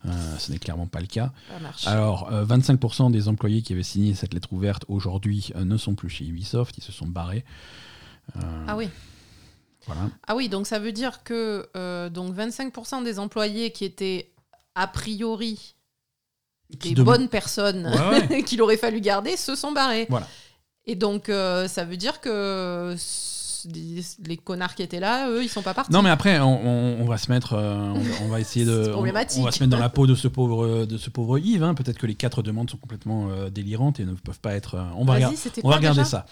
euh, ce n'est clairement pas le cas. Ça marche. Alors, euh, 25% des employés qui avaient signé cette lettre ouverte aujourd'hui euh, ne sont plus chez Ubisoft, ils se sont barrés. Euh, Ah oui. Voilà. Ah oui, donc ça veut dire que euh, donc 25% des employés qui étaient a priori des bonnes personnes Ouais, *laughs* qu'il aurait fallu garder se sont barrés. Voilà. Et donc, euh, ça veut dire que les, connards qui étaient là, eux, ils sont pas partis. Non, mais après, on, on- on va se mettre, euh, on, on va essayer *laughs* de, on, va se mettre dans la peau de ce pauvre, de ce pauvre Yves. hein. Peut-être que les quatre demandes sont complètement euh, délirantes et ne peuvent pas être. on va, regarder- on va ça.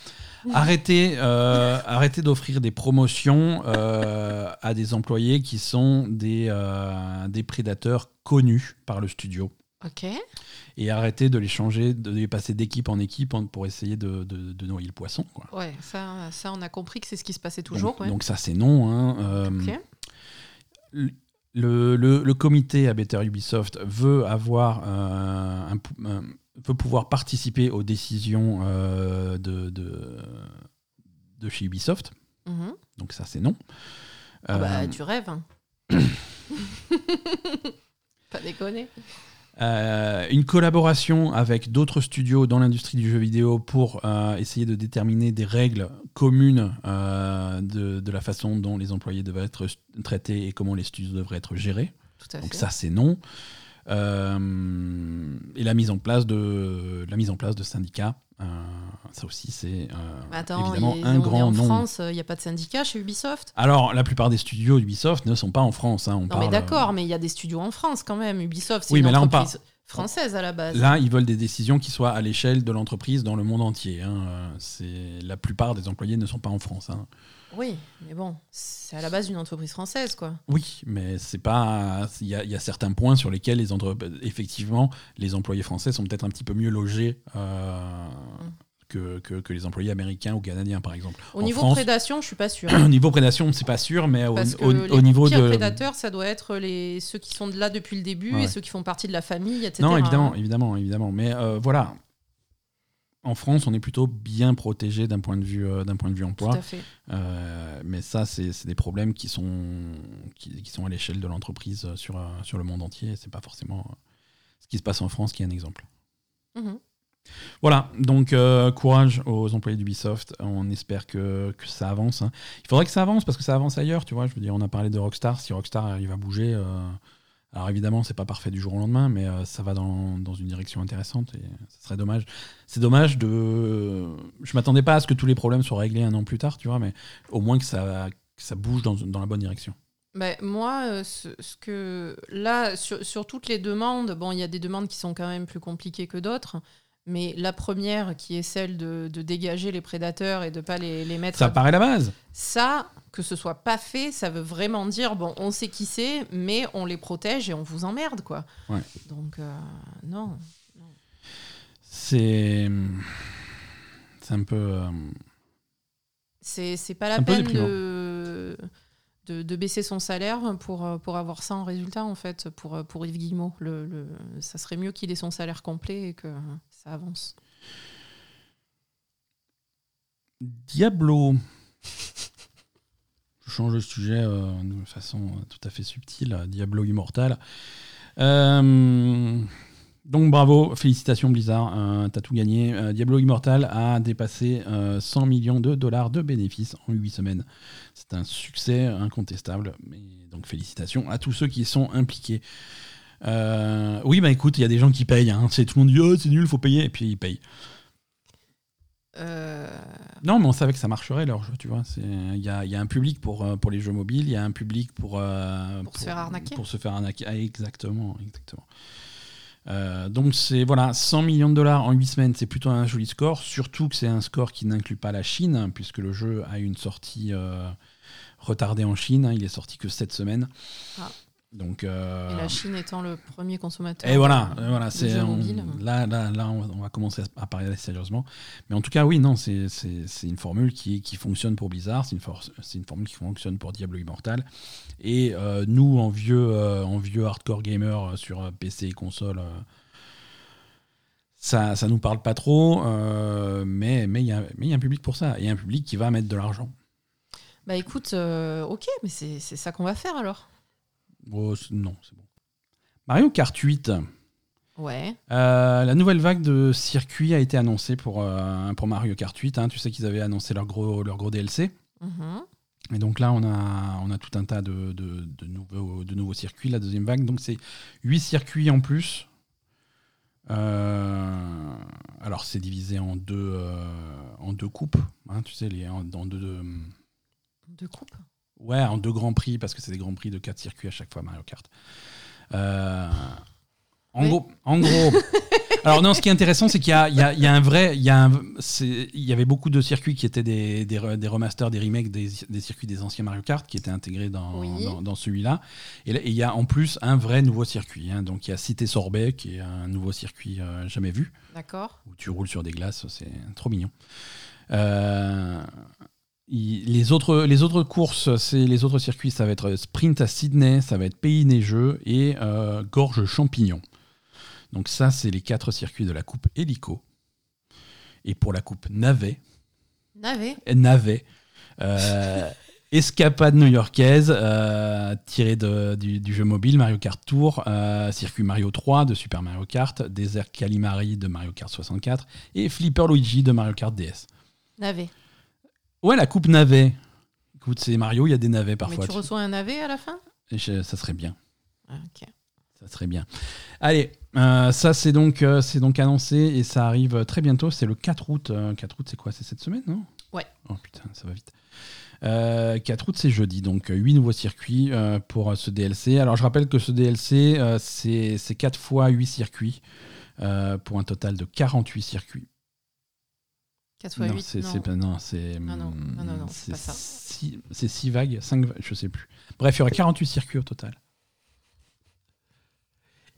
Arrêtez, euh, arrêtez d'offrir des promotions euh, à des employés qui sont des, euh, des prédateurs connus par le studio. Ok. Et arrêtez de les changer, de les passer d'équipe en équipe pour essayer de, de- de noyer le poisson. Quoi. Ouais, ça, ça, on a compris que c'est ce qui se passait toujours. donc, ouais. donc ça, c'est non. hein. Ok. le, le- le comité à Better Ubisoft veut avoir un- veut pouvoir participer aux décisions euh, de, de, de chez Ubisoft. Mhm. Donc ça, c'est non. Ah bah, Euh, tu rêves. hein. *coughs* pas déconner. euh, une collaboration avec d'autres studios dans l'industrie du jeu vidéo pour euh, essayer de déterminer des règles communes euh, de, de la façon dont les employés devraient être traités et comment les studios devraient être gérés. Tout à Donc fait. ça, c'est non. Euh, et la mise en place de la mise en place de syndicats, euh, ça aussi c'est euh, Attends, évidemment un est grand en. France, il n'y a pas de syndicat chez Ubisoft? Alors la plupart des studios d'Ubisoft ne sont pas en France. hein, on Non, parle, mais d'accord, mais il y a des studios en France quand même. Ubisoft, c'est Oui, une mais là, on entreprise française à la base. Là, ils veulent des décisions qui soient à l'échelle de l'entreprise dans le monde entier. hein. Euh, C'est la plupart des employés ne sont pas en France. hein. Oui, mais bon, c'est à la base une entreprise française, quoi. Oui, mais c'est pas. Il y, a- il y a certains points sur lesquels les entre- effectivement les employés français sont peut-être un petit peu mieux logés euh, que, que- que les employés américains ou canadiens, par exemple. Au En niveau France, prédation, je suis pas sûre. *coughs* Au niveau prédation, c'est pas sûr, mais au, Parce que au- les au niveau de. prédateurs, ça doit être les, ceux qui sont de là depuis le début Ouais. et ceux qui font partie de la famille, etc. Non, évidemment, évidemment, évidemment. Mais euh, voilà. En France, on est plutôt bien protégé d'un point de vue, euh, d'un point de vue Tout emploi. à fait. Euh, mais ça, c'est c'est des problèmes qui sont, qui, qui sont à l'échelle de l'entreprise euh, sur, sur le monde entier. C'est pas forcément ce qui se passe en France qui est un exemple. Mhm. Voilà, donc euh, courage aux employés d'Ubisoft. On espère que, que ça avance. hein. Il faudrait que ça avance parce que ça avance ailleurs, tu vois. Je veux dire, on a parlé de Rockstar. Si Rockstar arrive à bouger, alors évidemment, c'est pas parfait du jour au lendemain, mais euh, ça va dans, dans une direction intéressante et ce serait dommage. C'est dommage de. Je m'attendais pas à ce que tous les problèmes soient réglés un an plus tard, tu vois, mais au moins que ça, ça bouge dans, dans la bonne direction. Ben, moi, euh, ce, ce que là, sur, sur toutes les demandes, bon, il y a des demandes qui sont quand même plus compliquées que d'autres, mais la première, qui est celle de, de dégager les prédateurs et de pas les, les mettre. Ça à- paraît la base. Ça, que ce soit pas fait, ça veut vraiment dire bon, on sait qui c'est, mais on les protège et on vous emmerde, quoi. Ouais. Donc euh, non. C'est. C'est un peu. euh, C'est pas la peine de, de, de baisser son salaire pour, euh, pour avoir ça en résultat, en fait, pour, pour Yves Guillemot. Le, le- ça serait mieux qu'il ait son salaire complet et que avance. Diablo. *laughs* Je change de sujet euh, de façon euh, tout à fait subtile. Diablo Immortal. Euh, donc bravo, félicitations Blizzard, euh, t'as tout gagné. Euh, Diablo Immortal a dépassé euh, 100 millions de dollars de bénéfices en 8 semaines. C'est un succès incontestable. Et donc félicitations à tous ceux qui sont impliqués. Euh, oui, bah écoute, il y a des gens qui payent. Hein. C'est tout le monde dit oh, c'est nul, faut payer, et puis ils payent. Euh, Non, mais on savait que ça marcherait leur jeu, tu vois. Il y a, y a un public pour, euh, pour les jeux mobiles, il y a un public pour, euh, Pour se faire arnaquer. Pour se faire arnaquer. Ah, exactement, exactement. Euh, donc c'est voilà 100 millions de dollars en 8 semaines, c'est plutôt un joli score, surtout que c'est un score qui n'inclut pas la Chine, puisque le jeu a une sortie retardée en Chine, hein, il est sorti que 7 semaines. Ah. Donc, euh, Et la Chine étant le premier consommateur. et voilà, euh, voilà de c'est on- mobiles. là, là, là, on va commencer à- parler sérieusement. Mais en tout cas, oui, non, c'est une formule qui, qui fonctionne pour Blizzard, c'est une, for- une formule qui fonctionne pour Diablo Immortal. Et euh, nous, en vieux, euh, en vieux hardcore gamer euh, sur euh, PC et console, euh, ça, ça nous parle pas trop, euh, mais mais il y, a- mais y a un public pour ça, et un public qui va mettre de l'argent. Bah écoute, euh, ok, mais c'est ça qu'on va faire alors. Oh, c'est- non, c'est bon. Mario Kart 8. Ouais. Euh, la nouvelle vague de circuits a été annoncée pour, euh, pour Mario Kart 8. hein. Tu sais qu'ils avaient annoncé leur gros, leur gros DLC. Mhm. Et donc là, on a, on a tout un tas de, de, de nouveaux, de nouveaux circuits, la deuxième vague. Donc c'est 8 circuits en plus. Euh, alors, c'est divisé en deux, euh, en deux coupes. hein, tu sais, les, en, dans deux, deux- De coupe ouais, en deux grands prix, parce que c'est des grands prix de quatre circuits à chaque fois, Mario Kart. Euh, en, Oui. gros, en gros. *laughs* alors, non, ce qui est intéressant, c'est qu'il y y, y a un vrai. Il y, a un- il y avait beaucoup de circuits qui étaient des, des, re- des remasters, des remakes des, des circuits des anciens Mario Kart qui étaient intégrés dans, Oui. dans, dans celui-là. Et, et il y a en plus un vrai nouveau circuit. hein. Donc, il y a Cité Sorbet, qui est un nouveau circuit euh, jamais vu D'accord. où tu roules sur des glaces, c'est trop mignon. Euh, il- les, autres, les autres courses, c'est les autres circuits, ça va être sprint à Sydney, ça va être pays neigeux et euh, gorge champignon. Donc ça, c'est les quatre circuits de la coupe hélico. Et pour la coupe navet, Navet. navet, euh, escapade new-yorkaise euh, tirée de- du, du jeu mobile Mario Kart Tour, circuit Mario 3 de Super Mario Kart, désert Calimari de Mario Kart 64 et Flipper Luigi de Mario Kart DS. Navet. Ouais, la coupe navet. Écoute, c'est Mario, il y a des navets parfois. Mais tu reçois un navet à la fin? Je- ça serait bien. Ah, Ok. Ça serait bien. Allez, euh, ça c'est donc, euh, c'est donc annoncé et ça arrive très bientôt. C'est le 4 août. Euh, 4 août, c'est quoi? C'est cette semaine, non? Ouais. Oh putain, ça va vite. Euh, 4 août, c'est jeudi, donc 8 nouveaux circuits euh, pour euh, ce DLC. Alors je rappelle que ce DLC, euh, c'est 4 fois 8 circuits euh, pour un total de 48 circuits. 4 x non, 8 c'est non. c'est pas- non, c'est non, non, non, non, c'est c'est pas ça. six- c'est 6 vagues, 5 je sais plus. Bref, il y aura 48 circuits au total.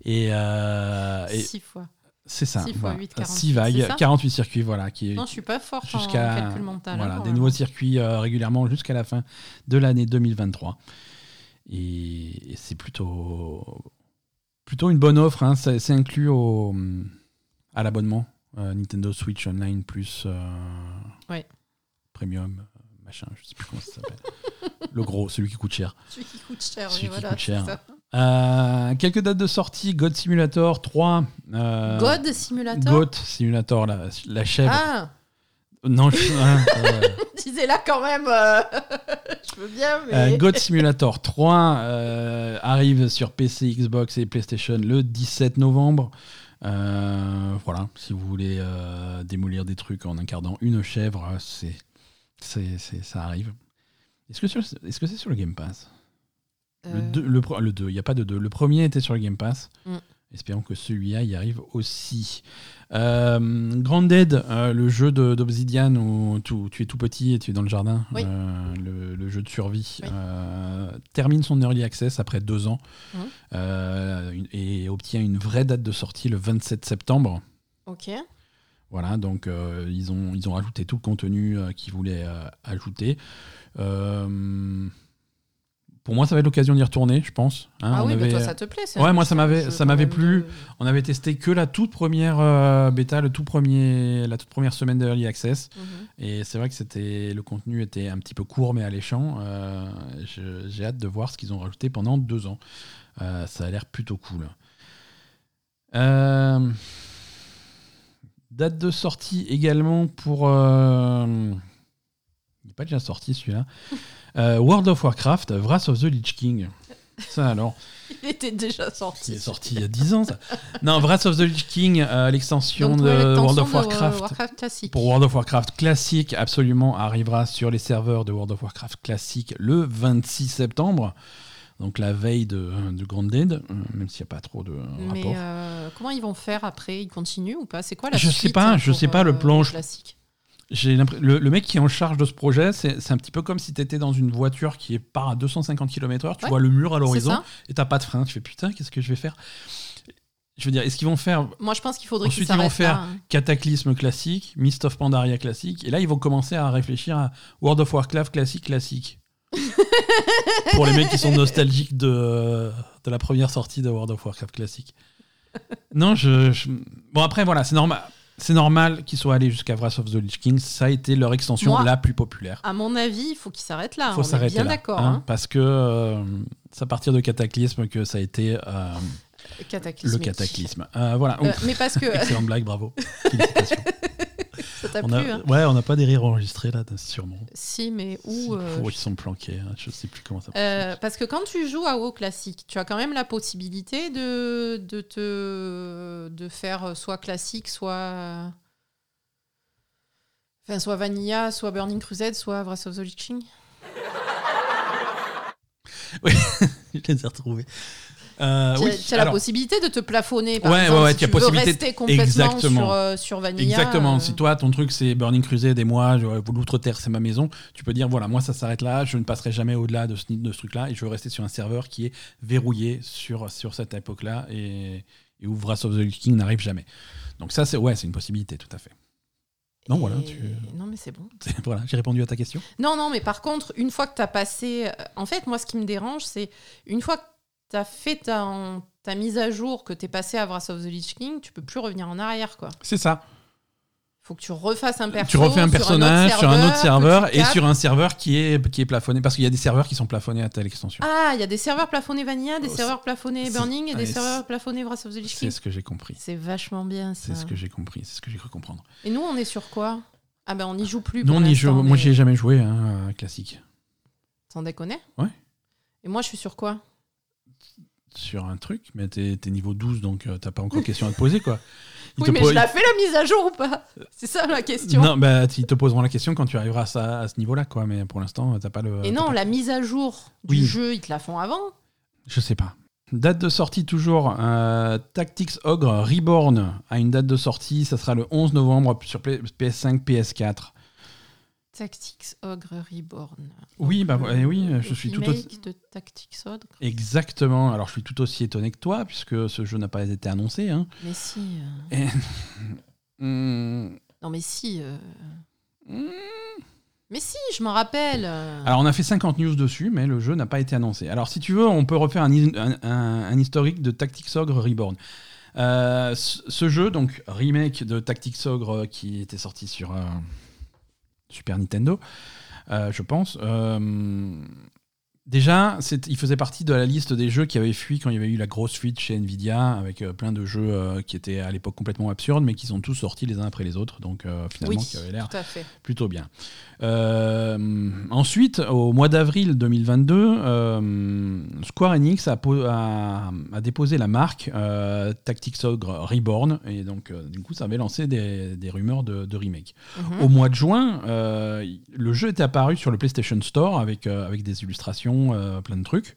Et, euh, et 6 fois. c'est ça. six fois voilà. huit, 48, Six vagues, c'est ça 48 circuits, voilà. Qui, Non, je suis pas en calcul mental. voilà, hein, des nouveaux circuits euh, régulièrement jusqu'à la fin de l'année 2023. Et, et c'est plutôt plutôt une bonne offre. hein. C'est c'est inclus au, à l'abonnement euh, Nintendo Switch Online plus euh, Ouais. Premium, euh, machin, je sais plus comment ça s'appelle. *laughs* Le gros, celui qui coûte cher. Celui qui coûte cher. Celui oui, qui voilà, coûte cher. c'est ça. Euh, quelques dates de sortie God Simulator 3. euh, God Simulator Goat Simulator, la, la chèvre. Ah Non, je, hein, *laughs* euh, Disais-là quand même. *laughs* je veux bien, mais. God Simulator 3 euh, arrive sur PC, Xbox et PlayStation le 17 novembre. Euh, voilà, si vous voulez euh, démolir des trucs en incarnant une chèvre, euh, c'est, c'est, c'est- ça arrive. Est-ce que, est-ce que c'est sur le Game Pass? Le Euh, 2, le, pre- le 2, il n'y a pas de 2. Le premier était sur le Game Pass. Mm. Espérons que celui-là y arrive aussi. Euh, Grounded, euh, le jeu de- d'Obsidian où tu, tu es tout petit et tu es dans le jardin, Oui. euh, le, le jeu de survie, Oui. termine son early access après deux ans une- et obtient une vraie date de sortie le 27 septembre. Ok. Voilà, donc ils, ont, ils ont rajouté tout le contenu qu'ils voulaient ajouter. Euh, pour moi, ça va être l'occasion d'y retourner, je pense. Hein, ah on oui, mais toi, ça te plaît Ouais, moi, ça m'avait- ça m'avait plu. de- On avait testé que la toute première euh, bêta, le tout premier, la toute première semaine de Early Access. Mhm. Et c'est vrai que c'était le contenu était un petit peu court mais alléchant. Euh, J'ai hâte de voir ce qu'ils ont rajouté pendant deux ans. Euh, ça a l'air plutôt cool. Date de sortie également pour. Il pas déjà sorti celui-là. Euh, World of Warcraft, Wrath of the Lich King. Ça alors. *laughs* Il était déjà sorti. est sorti il y a 10 ans, ça. Non, Wrath of the Lich King, euh, l'extension de World of de Warcraft. Warcraft classique. Pour World of Warcraft classique, absolument, arrivera sur les serveurs de World of Warcraft classique le 26 septembre. Donc la veille de, de Grounded, euh, même s'il n'y a pas trop de Mais rapport. euh, comment ils vont faire après? Ils continuent ou pas? C'est quoi la Je sais suite pas, hein, je pour, sais pas, le plan, je- classique? Le, le mec qui est en charge de ce projet, c'est un petit peu comme si tu étais dans une voiture qui est part à 250 km/h, tu Ouais, vois le mur à l'horizon et t'as pas de frein. Tu fais putain, qu'est-ce que je vais faire? Je veux dire, est-ce qu'ils vont faire Moi, je pense qu'il faudrait Ensuite, ils vont s'arrêtent faire là, hein. Cataclysme classique, Mist of Pandaria classique, et là ils vont commencer à réfléchir à World of Warcraft classique classique. *laughs* Pour les mecs qui sont nostalgiques de, de la première sortie de World of Warcraft classique. Non, je, je- bon après voilà, c'est normal, c'est normal qu'ils soient allés jusqu'à Wrath of the Lich King. Ça a été leur extension Moi, la plus populaire. À mon avis, il faut qu'ils s'arrêtent là. faut on est s'arrêter bien d'accord. hein, hein. parce que euh, c'est à partir de Cataclysme que ça a été euh, le cataclysme. Euh, voilà, mais parce que *laughs* excellente blague, bravo. *laughs* Félicitations. Ça Ça t'a On plu a- hein Ouais, on n'a pas des rires enregistrés là, sûrement. Si, mais où euh, ils sont planqués, hein, je sais plus comment ça Euh, parce que quand tu joues à WoW classique, tu as quand même la possibilité de, de te de faire soit classique, soit enfin soit Vanilla, soit Burning Crusade, soit Wrath of the Lich King. *laughs* *laughs* Je les ai retrouvés. Euh, tu as, oui, tu as la possibilité de te plafonner. Par Ouais, exemple, ouais, ouais, si tu as tu veux possibilité rester complètement Exactement. sur, euh, sur Vanilla. Exactement. euh, Si toi, ton truc, c'est Burning Crusade et moi, je- l'outre-terre, c'est ma maison, tu peux dire voilà, moi, ça s'arrête là, je ne passerai jamais au-delà de ce, de ce truc-là et je veux rester sur un serveur qui est verrouillé sur, sur cette époque-là et, et où Wrath of the King n'arrive jamais. Donc, ça, c'est ouais, une possibilité, tout à fait. Non, voilà, tu- Non, mais c'est bon. *laughs* Voilà, j'ai répondu à ta question. Non, non, mais par contre, une fois que tu as passé. euh, En fait, moi, ce qui me dérange, c'est une fois que tu as fait ta, ta mise à jour, que tu es passé à Wrath of the Lich King, tu peux plus revenir en arrière, quoi. C'est ça. faut que tu refasses un perso. tu refais un personnage sur un autre serveur et sur un serveur qui est, qui est plafonné. Parce qu'il y a des serveurs qui sont plafonnés à telle extension. Ah, il y a des serveurs plafonnés Vanilla, des Oh, serveurs plafonnés c'est- Burning et des serveurs c'est- plafonnés Wrath of the Lich c'est King. ce que j'ai compris. C'est vachement bien, ça. C'est ce que j'ai compris. C'est ce que j'ai cru comprendre. Et nous, on est sur quoi? Ah ben, on n'y joue plus. Nous, on y joue. Moi, mais- j'y ai jamais joué, hein, euh, classique. Sans déconner Ouais. Et moi, je suis sur quoi? Sur un truc, mais t'es niveau 12, donc euh, t'as pas encore question à te poser, quoi. *laughs* Ils Oui, mais po- je la fais la mise à jour ou pas? C'est ça la question. Non, bah, ils te poseront la question quand tu arriveras à, ça- à ce niveau-là, quoi. Mais pour l'instant, t'as pas le. Et non, pas- la mise à jour du Oui. jeu, ils te la font avant? Je sais pas. Date de sortie toujours. euh, Tactics Ogre Reborn a une date de sortie. Ça sera le 11 novembre sur P- PS5, PS4. Tactics Ogre Reborn. Oui, bah, ouais, oui, je suis tout remake aussi- de Tactics Ogre. Exactement. Alors, je suis tout aussi étonné que toi, puisque ce jeu n'a pas été annoncé. Hein. Mais si. euh, Et- *laughs* Hmm. Non, mais si. euh, Hmm. Mais si, je m'en rappelle. euh. Alors, on a fait 50 news dessus, mais le jeu n'a pas été annoncé. Alors, si tu veux, on peut refaire un, hi- un- un- un historique de Tactics Ogre Reborn. Euh, ce jeu, donc remake de Tactics Ogre qui était sorti sur euh, Super Nintendo, euh, je pense. Déjà, il faisait partie de la liste des jeux qui avaient fui quand il y avait eu la grosse fuite chez Nvidia, avec euh, plein de jeux euh, qui étaient à l'époque complètement absurdes, mais qui sont tous sortis les uns après les autres, donc euh, finalement, oui, qui avaient l'air plutôt bien. Ensuite, au mois d'avril 2022, euh, Square Enix a, po- a- a déposé la marque Tactics Ogre Reborn, et donc du coup, ça avait lancé des, des rumeurs de, de remake. Mhm. Au mois de juin, le jeu était apparu sur le PlayStation Store avec, avec des illustrations, euh, plein de trucs.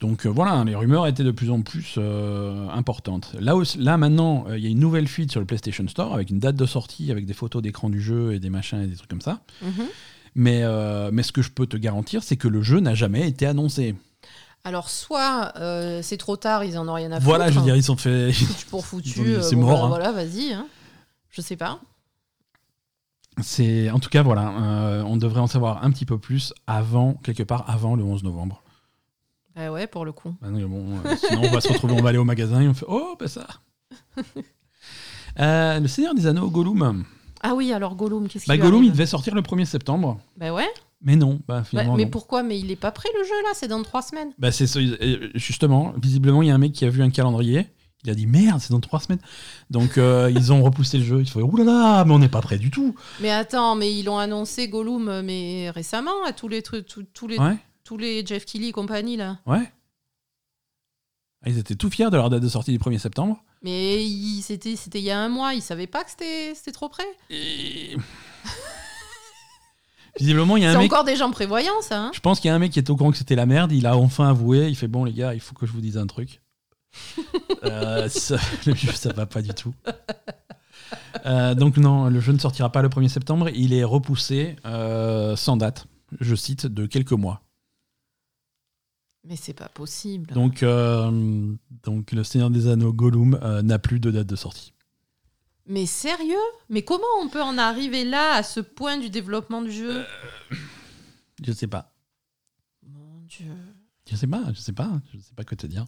Donc euh, voilà, les rumeurs étaient de plus en plus euh, importantes. Là, aussi- là maintenant, euh, il y a une nouvelle fuite sur le PlayStation Store avec une date de sortie, avec des photos d'écran du jeu et des machins et des trucs comme ça. Mhm. Mais, mais ce que je peux te garantir, c'est que le jeu n'a jamais été annoncé. Alors, soit c'est trop tard, ils en ont rien à foutre. Voilà, je veux dire, ils sont fait. *laughs* Pour foutu. C'est bon, mort, bah, hein. Voilà, vas-y. hein. Je sais pas. C'est en tout cas voilà, euh, on devrait en savoir un petit peu plus avant quelque part avant le 11 novembre. Bah ouais, pour le coup. Ah non, bon, euh, sinon on va se retrouver, on va aller au magasin et on fait oh bah ça. *laughs* Euh, le Seigneur des Anneaux, Gollum. Ah oui, alors Gollum, qu'est-ce Bah, qu'il Gollum, il devait sortir le 1er septembre, Bah ouais. mais non, bah Bah, finalement mais non. pourquoi? Mais il est pas prêt le jeu là, c'est dans trois semaines. Bah, c'est ce- justement, visiblement, il y a un mec qui a vu un calendrier. Il a dit merde, c'est dans trois semaines. Donc euh, ils ont repoussé le jeu. Ils font oulala, mais on n'est pas prêt du tout. Mais attends, mais ils l'ont annoncé Gollum mais récemment à tous les tous, tous les Ouais, tous les Jeff Kelly et compagnie là. ouais. Ah, Ils étaient tout fiers de leur date de sortie du 1er septembre. Mais c'était c'était il y a un mois, ils savaient pas que c'était c'était trop près. Et... Visiblement, il y a C'est un mec. encore des gens prévoyants ça. Hein Je pense qu'il y a un mec qui est au courant que c'était la merde. Il a enfin avoué. Il fait bon, les gars, il faut que je vous dise un truc. Euh, ça, *laughs* le jeu, ça va pas du tout. Euh, donc, non, le jeu ne sortira pas le 1er septembre. Il est repoussé euh, sans date, je cite, de quelques mois. mais c'est pas possible. Donc, donc le Seigneur des Anneaux Gollum n'a plus de date de sortie. Mais sérieux? Mais comment on peut en arriver là à ce point du développement du jeu? Je sais pas. Mon Dieu. Je sais pas, je sais pas, je sais pas quoi te dire.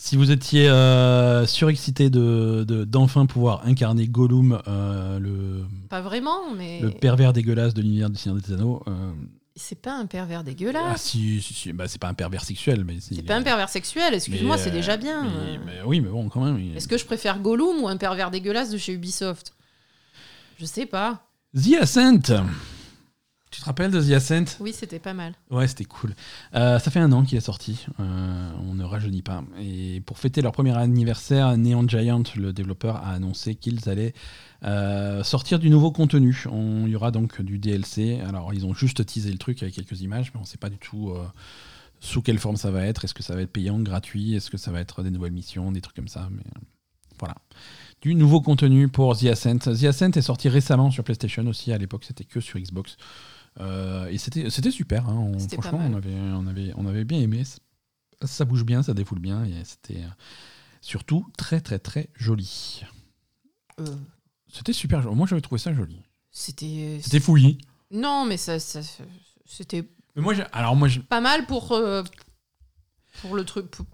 Si vous étiez euh, surexcité de, de- d'enfin pouvoir incarner Gollum, euh, le, Pas vraiment, mais le pervers dégueulasse de l'univers du Seigneur des Anneaux, euh, c'est pas un pervers ah dégueulasse. si, si, si, bah, c'est pas un pervers sexuel, mais c'est pas un pervers sexuel, excuse-moi, mais, c'est euh, déjà bien. mais- mais oui, mais bon, quand même. il- Est-ce que je préfère Gollum ou un pervers dégueulasse de chez Ubisoft? Je sais pas. The Ascent Tu te rappelles de The Ascent? Oui, c'était pas mal. Ouais, c'était cool. Euh, ça fait un an qu'il est sorti. Euh, on ne rajeunit pas. Et pour fêter leur premier anniversaire, Neon Giant, le développeur, a annoncé qu'ils allaient euh, sortir du nouveau contenu. On- Il y aura donc du DLC. Alors, ils ont juste teasé le truc avec quelques images, mais on ne sait pas du tout sous quelle forme ça va être. Est-ce que ça va être payant, gratuit? Est-ce que ça va être des nouvelles missions, des trucs comme ça? Mais voilà. Du nouveau contenu pour The Ascent. The Ascent est sorti récemment sur PlayStation aussi. À l'époque, c'était que sur Xbox. Euh, et c'était c'était super. hein. On- franchement, on avait, on, avait, on avait bien aimé. Ça, bouge bien, ça défoule bien. Et c'était euh, surtout très, très, très joli. Euh, C'était super joli. Moi, j'avais trouvé ça joli. c'était. C'était fouillis. Non, mais ça, ça- c'était moi, alors moi, je- pas mal pour euh, pour le truc, pour,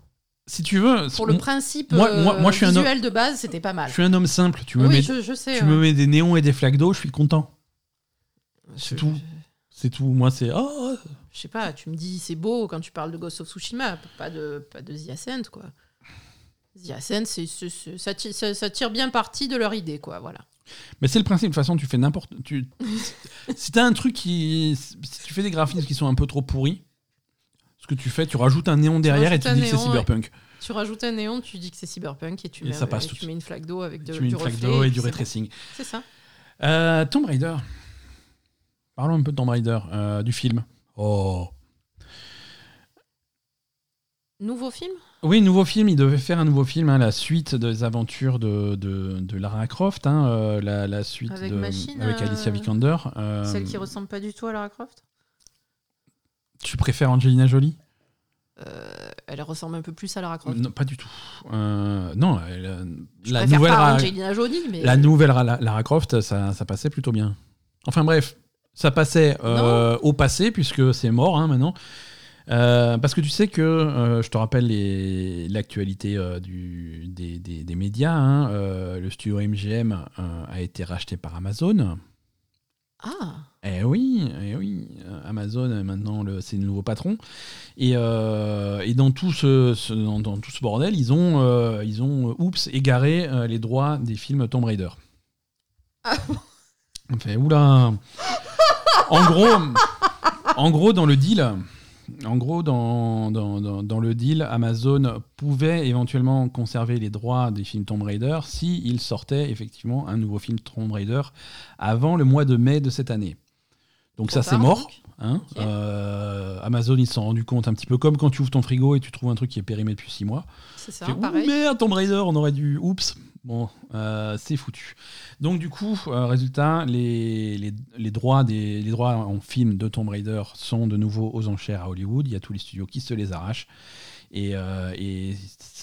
si tu veux, pour le principe moi- moi- moi, je suis un visuel de base, c'était pas mal. je suis un homme simple. Tu me, oui, mets, je, je sais. tu ouais. me mets des néons et des flaques d'eau, je suis content. c'est tout. C'est tout. Moi, c'est oh, Je sais pas, tu me dis c'est beau quand tu parles de Ghost of Tsushima, pas de, pas de The Ascent, quoi. The Ascent, ça, tire, ça- ça tire bien parti de leur idée, quoi, voilà. Mais c'est le principe. De toute façon, tu fais n'importe. Tu... *laughs* si t'as un truc qui. Si tu fais des graphismes qui sont un peu trop pourris, ce que tu fais, tu rajoutes un néon derrière et tu dis que c'est cyberpunk. Tu rajoutes un néon, tu dis que c'est cyberpunk et tu, Et mets, ça passe et tout tu mets une flaque d'eau avec de, tu mets du une flaque reflet, d'eau et du c'est ray bon. tracing. C'est ça. Euh, Tomb Raider. Parlons un peu de Tomb Raider, euh, du film. Oh. Nouveau film? Oui, nouveau film. Il devait faire un nouveau film, hein, la suite des aventures de, de, de Lara Croft, hein, euh, la, la suite Avec de, Machine, avec euh, Alicia Vikander. Celle qui ressemble pas du tout à Lara Croft? Tu préfères Angelina Jolie? Euh, Elle ressemble un peu plus à Lara Croft. Non, pas du tout. Euh, non, elle, la nouvelle, Jolie, mais la nouvelle Lara Croft, ça, ça passait plutôt bien. Enfin bref, ça passait euh, au passé puisque c'est mort hein, maintenant. Euh, parce que tu sais que, euh, je te rappelle l'actualité euh, des, des- des médias, hein, le studio MGM a été racheté par Amazon. ah, Eh oui, eh oui, Amazon maintenant c'est le nouveau patron. Et, et dans, tout ce, ce- dans, dans tout ce bordel, ils ont, ils ont oups, égaré les droits des films Tomb Raider. Ah On fait oula. En gros, en gros, dans le deal, en gros, dans, dans, dans- dans le deal, Amazon pouvait éventuellement conserver les droits des films Tomb Raider si il sortait effectivement un nouveau film Tomb Raider avant le mois de mai de cette année. Donc trop ça, c'est mort. hein. Euh, Amazon, ils se sont rendus compte un petit peu comme quand tu ouvres ton frigo et tu trouves un truc qui est périmé depuis 6 mois. C'est ça, pareil. merde, Tomb Raider, on aurait dû. Oups. Bon, euh, c'est foutu. Donc du coup, euh, résultat, les, les, les droits des, les droits en film de Tomb Raider sont de nouveau aux enchères à Hollywood. Il y a tous les studios qui se les arrachent. Et euh, et-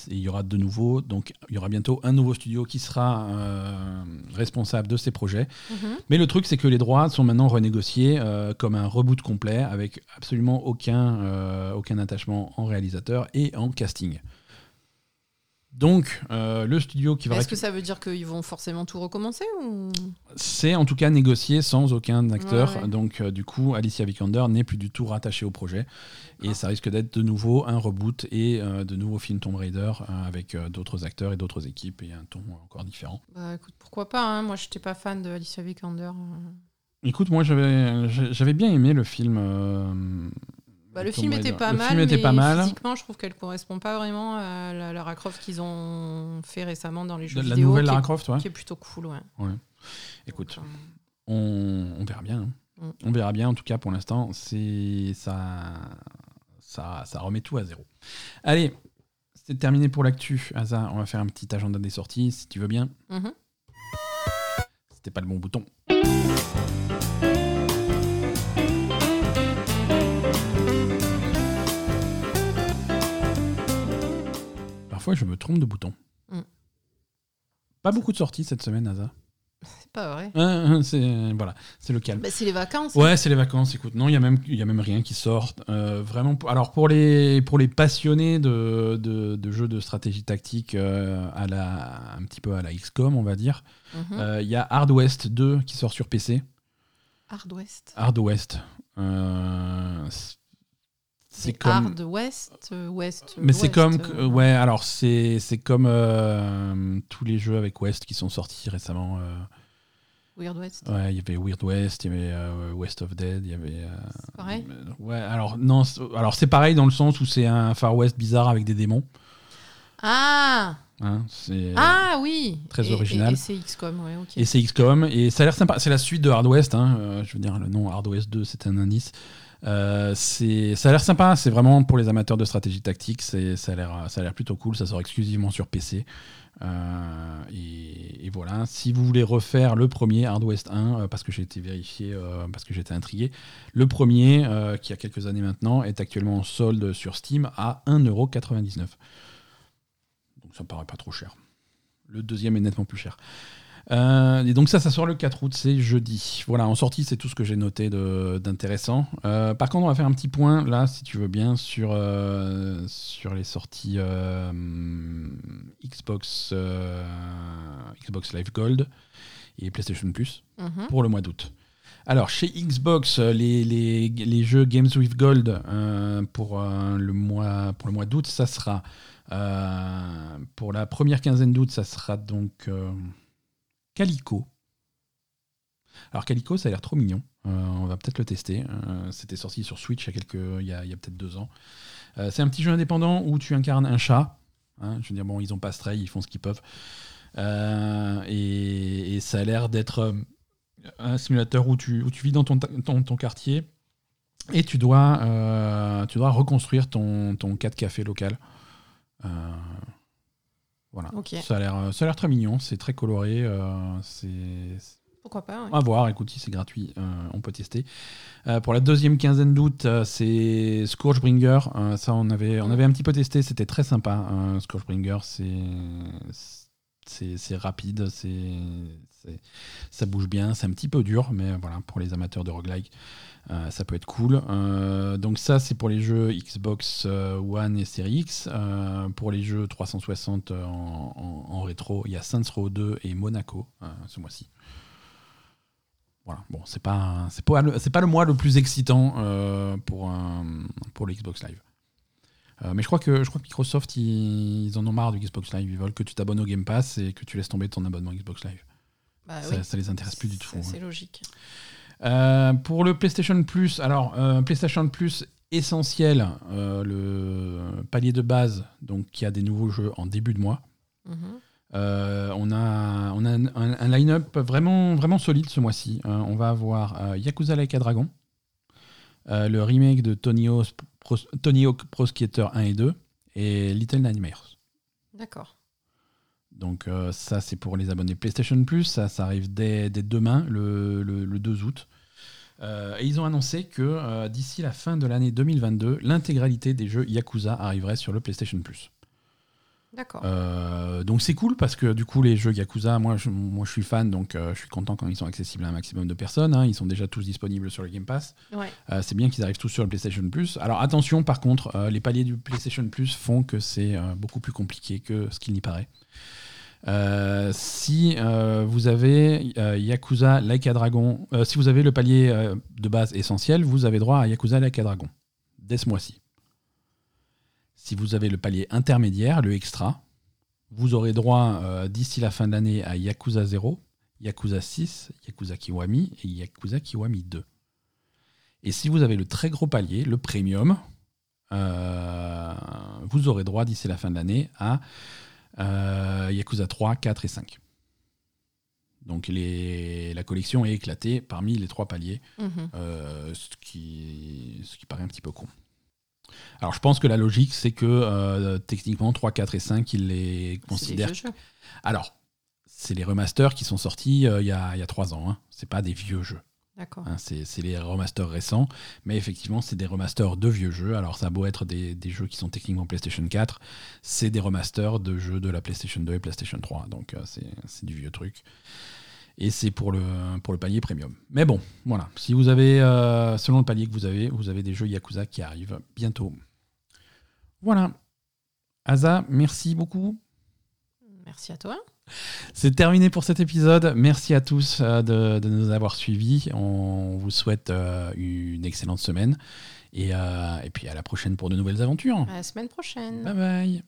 et il y aura de nouveau, donc il y aura bientôt un nouveau studio qui sera responsable de ces projets. Mhm. Mais le truc, c'est que les droits sont maintenant renégociés comme un reboot complet avec absolument aucun, aucun attachement en réalisateur et en casting. Donc, euh, le studio qui va Est-ce que ça veut dire qu'ils vont forcément tout recommencer ou... c'est en tout cas négocié sans aucun acteur. Ouais, ouais. Donc, euh, du coup, Alicia Vikander n'est plus du tout rattachée au projet. Et D'accord. ça risque d'être de nouveau un reboot et euh, de nouveaux films Tomb Raider avec d'autres acteurs et d'autres équipes et un ton encore différent. Bah écoute, pourquoi pas, hein. moi j'étais pas fan de Alicia Vikander. Écoute, moi j'avais j'avais bien aimé le film. Bah, le film était pas le mal, film était mais pas mal. physiquement je trouve qu'elle correspond pas vraiment à la Lara Croft qu'ils ont fait récemment dans les jeux De la vidéo, nouvelle Lara est, Croft, ouais. qui est plutôt cool, ouais. Écoute, Donc, euh, on, on verra bien. hein. Mm. On verra bien. En tout cas, pour l'instant, c'est ça, ça, ça remet tout à zéro. Allez, c'est terminé pour l'actu. Asa, on va faire un petit agenda des sorties, si tu veux bien. mhm. C'était pas le bon bouton. Parfois, je me trompe de bouton. Mm. Pas beaucoup de sorties cette semaine, Asa. C'est pas vrai. Hein, c'est voilà, c'est le calme. Bah, c'est les vacances. Ouais, c'est les vacances. Écoute, non, il y a même, il y a même rien qui sort. Euh, vraiment. Alors pour les, pour les passionnés de, de, de jeux de stratégie tactique euh, à la, un petit peu à la XCOM, on va dire, Mhm. euh, il y a Hard West 2 qui sort sur PC. Hard West. Hard West. Euh, c'est- comme. Hard West, euh, West. Mais c'est comme. euh, Ouais, alors c'est c'est comme euh, tous les jeux avec West qui sont sortis récemment. euh, Weird West. Ouais, il y avait Weird West, il y avait euh, West of Dead, il y avait. euh, pareil euh, Ouais, alors non, c'est- alors c'est pareil dans le sens où c'est un Far West bizarre avec des démons. Ah hein, Ah oui très Et- original. Et, et c'est XCOM, ouais, ok. Et c'est XCOM et ça a l'air sympa. C'est la suite de Hard West. hein, euh, je veux dire, le nom Hard West 2, c'est un indice. Euh, ça a l'air sympa. C'est vraiment pour les amateurs de stratégie tactique. Ça a l'air, plutôt cool. Ça sort exclusivement sur PC. Euh, et, voilà. Si vous voulez refaire le premier Hard West 1, euh, parce que j'ai été vérifié, euh, parce que j'étais intrigué, le premier, qui a quelques années maintenant, est actuellement en solde sur Steam à 1,99€. Donc ça me paraît pas trop cher. Le deuxième est nettement plus cher. Euh, et donc ça, ça sort le 4 août, c'est jeudi. Voilà, en sortie, c'est tout ce que j'ai noté d'intéressant. Euh, par contre, on va faire un petit point, là, si tu veux bien, sur, euh, sur les sorties Xbox, Xbox Live Gold et PlayStation Plus Mhm. pour le mois d'août. Alors, chez Xbox, les, les- les jeux Games with Gold pour, le mois, pour le mois d'août, ça sera. pour la première quinzaine d'août, ça sera donc Calico. Alors, Calico, ça a l'air trop mignon. Euh, on va peut-être le tester. Euh, C'était sorti sur Switch il y a, a, peut-être deux ans. Euh, c'est un petit jeu indépendant où tu incarnes un chat. Hein, je veux dire, bon, ils ont pas Stray, ils font ce qu'ils peuvent. Et, ça a l'air d'être un simulateur où tu, vis dans ton, quartier et tu dois, tu dois reconstruire ton, ton 4 café local. Euh, voilà. Ok. Ça a l'air ça a l'air très mignon, c'est très coloré. euh, c'est Pourquoi pas, ouais. à voir, écoute, si c'est gratuit, euh, on peut tester. Euh, pour la deuxième quinzaine d'août, euh, c'est Scourgebringer. Euh, ça, on avait, on avait un petit peu testé, c'était très sympa. Euh, Scourgebringer, c'est c'est c'est rapide, c'est c'est- ça bouge bien, c'est un petit peu dur, mais voilà, pour les amateurs de roguelike, euh, ça peut être cool. Euh, donc ça, c'est pour les jeux Xbox euh, One et Series X. Euh, pour les jeux 360 en, en- en rétro, il y a Saints Row 2 et Monaco euh, ce mois-ci. Voilà, bon, c'est pas, c'est pas, le- c'est pas le mois le plus excitant euh, pour, un- pour le Xbox Live. Euh, mais je crois, que, je crois que Microsoft, ils, ils en ont marre du Xbox Live. Ils veulent que tu t'abonnes au Game Pass et que tu laisses tomber ton abonnement Xbox Live. Bah ça, oui. ça les intéresse plus du tout. C'est- hein. C'est logique. Euh, pour le PlayStation Plus, alors euh, PlayStation Plus essentiel, euh, le palier de base, donc qui a des nouveaux jeux en début de mois. Mhm. On a, on a un, un- un line-up vraiment, vraiment solide ce mois-ci. Euh, on va avoir Yakuza Like a Dragon, le remake de Tony Hawk Pro, Tony Hawk Pro Skater 1 et 2 et Little Nightmares. D'accord. Donc euh, ça, c'est pour les abonnés PlayStation Plus. Ça, ça arrive dès, dès demain, le, le- le 2 août. Euh, et ils ont annoncé que euh, d'ici la fin de l'année 2022, l'intégralité des jeux Yakuza arriverait sur le PlayStation Plus. D'accord. Euh, donc c'est cool parce que du coup les jeux Yakuza, moi je, moi, je suis fan, donc je suis content quand ils sont accessibles à un maximum de personnes. hein. Ils sont déjà tous disponibles sur le Game Pass. Ouais. C'est bien qu'ils arrivent tous sur le PlayStation Plus. Alors attention, par contre, les paliers du PlayStation Plus font que c'est beaucoup plus compliqué que ce qu'il n'y paraît. Euh, si euh, vous avez euh, Yakuza Like a Dragon, si vous avez le palier de base essentiel, vous avez droit à Yakuza Like a Dragon dès ce mois-ci. Si vous avez le palier intermédiaire, le extra, vous aurez droit d'ici la fin de l'année à Yakuza 0, Yakuza 6, Yakuza Kiwami et Yakuza Kiwami 2. Et si vous avez le très gros palier, le premium, vous aurez droit d'ici la fin de l'année à Yakuza 3, 4 et 5. Donc les- la collection est éclatée parmi les trois paliers, Mhm. euh, ce, qui, ce qui paraît un petit peu con. Alors je pense que la logique, c'est que euh, techniquement 3, 4 et 5, ils les considèrent alors, c'est les remasters qui sont sortis euh, il y, a, y a trois ans. Hein. C'est pas des vieux jeux. D'accord. hein. C'est les remasters récents. Mais effectivement, c'est des remasters de vieux jeux. Alors, ça a beau être des, des jeux qui sont techniquement PlayStation 4. C'est des remasters de jeux de la PlayStation 2 et PlayStation 3. Donc, euh, c'est du vieux truc. Et c'est pour le, pour le palier premium. Mais bon, voilà. Si vous avez, euh, selon le palier que vous avez, vous avez des jeux Yakuza qui arrivent bientôt. Voilà. Asa, merci beaucoup. Merci à toi. C'est terminé pour cet épisode. Merci à tous euh, de, nous avoir suivis. On vous souhaite euh, une excellente semaine. Et, euh, et puis à la prochaine pour de nouvelles aventures. À la semaine prochaine. Bye bye.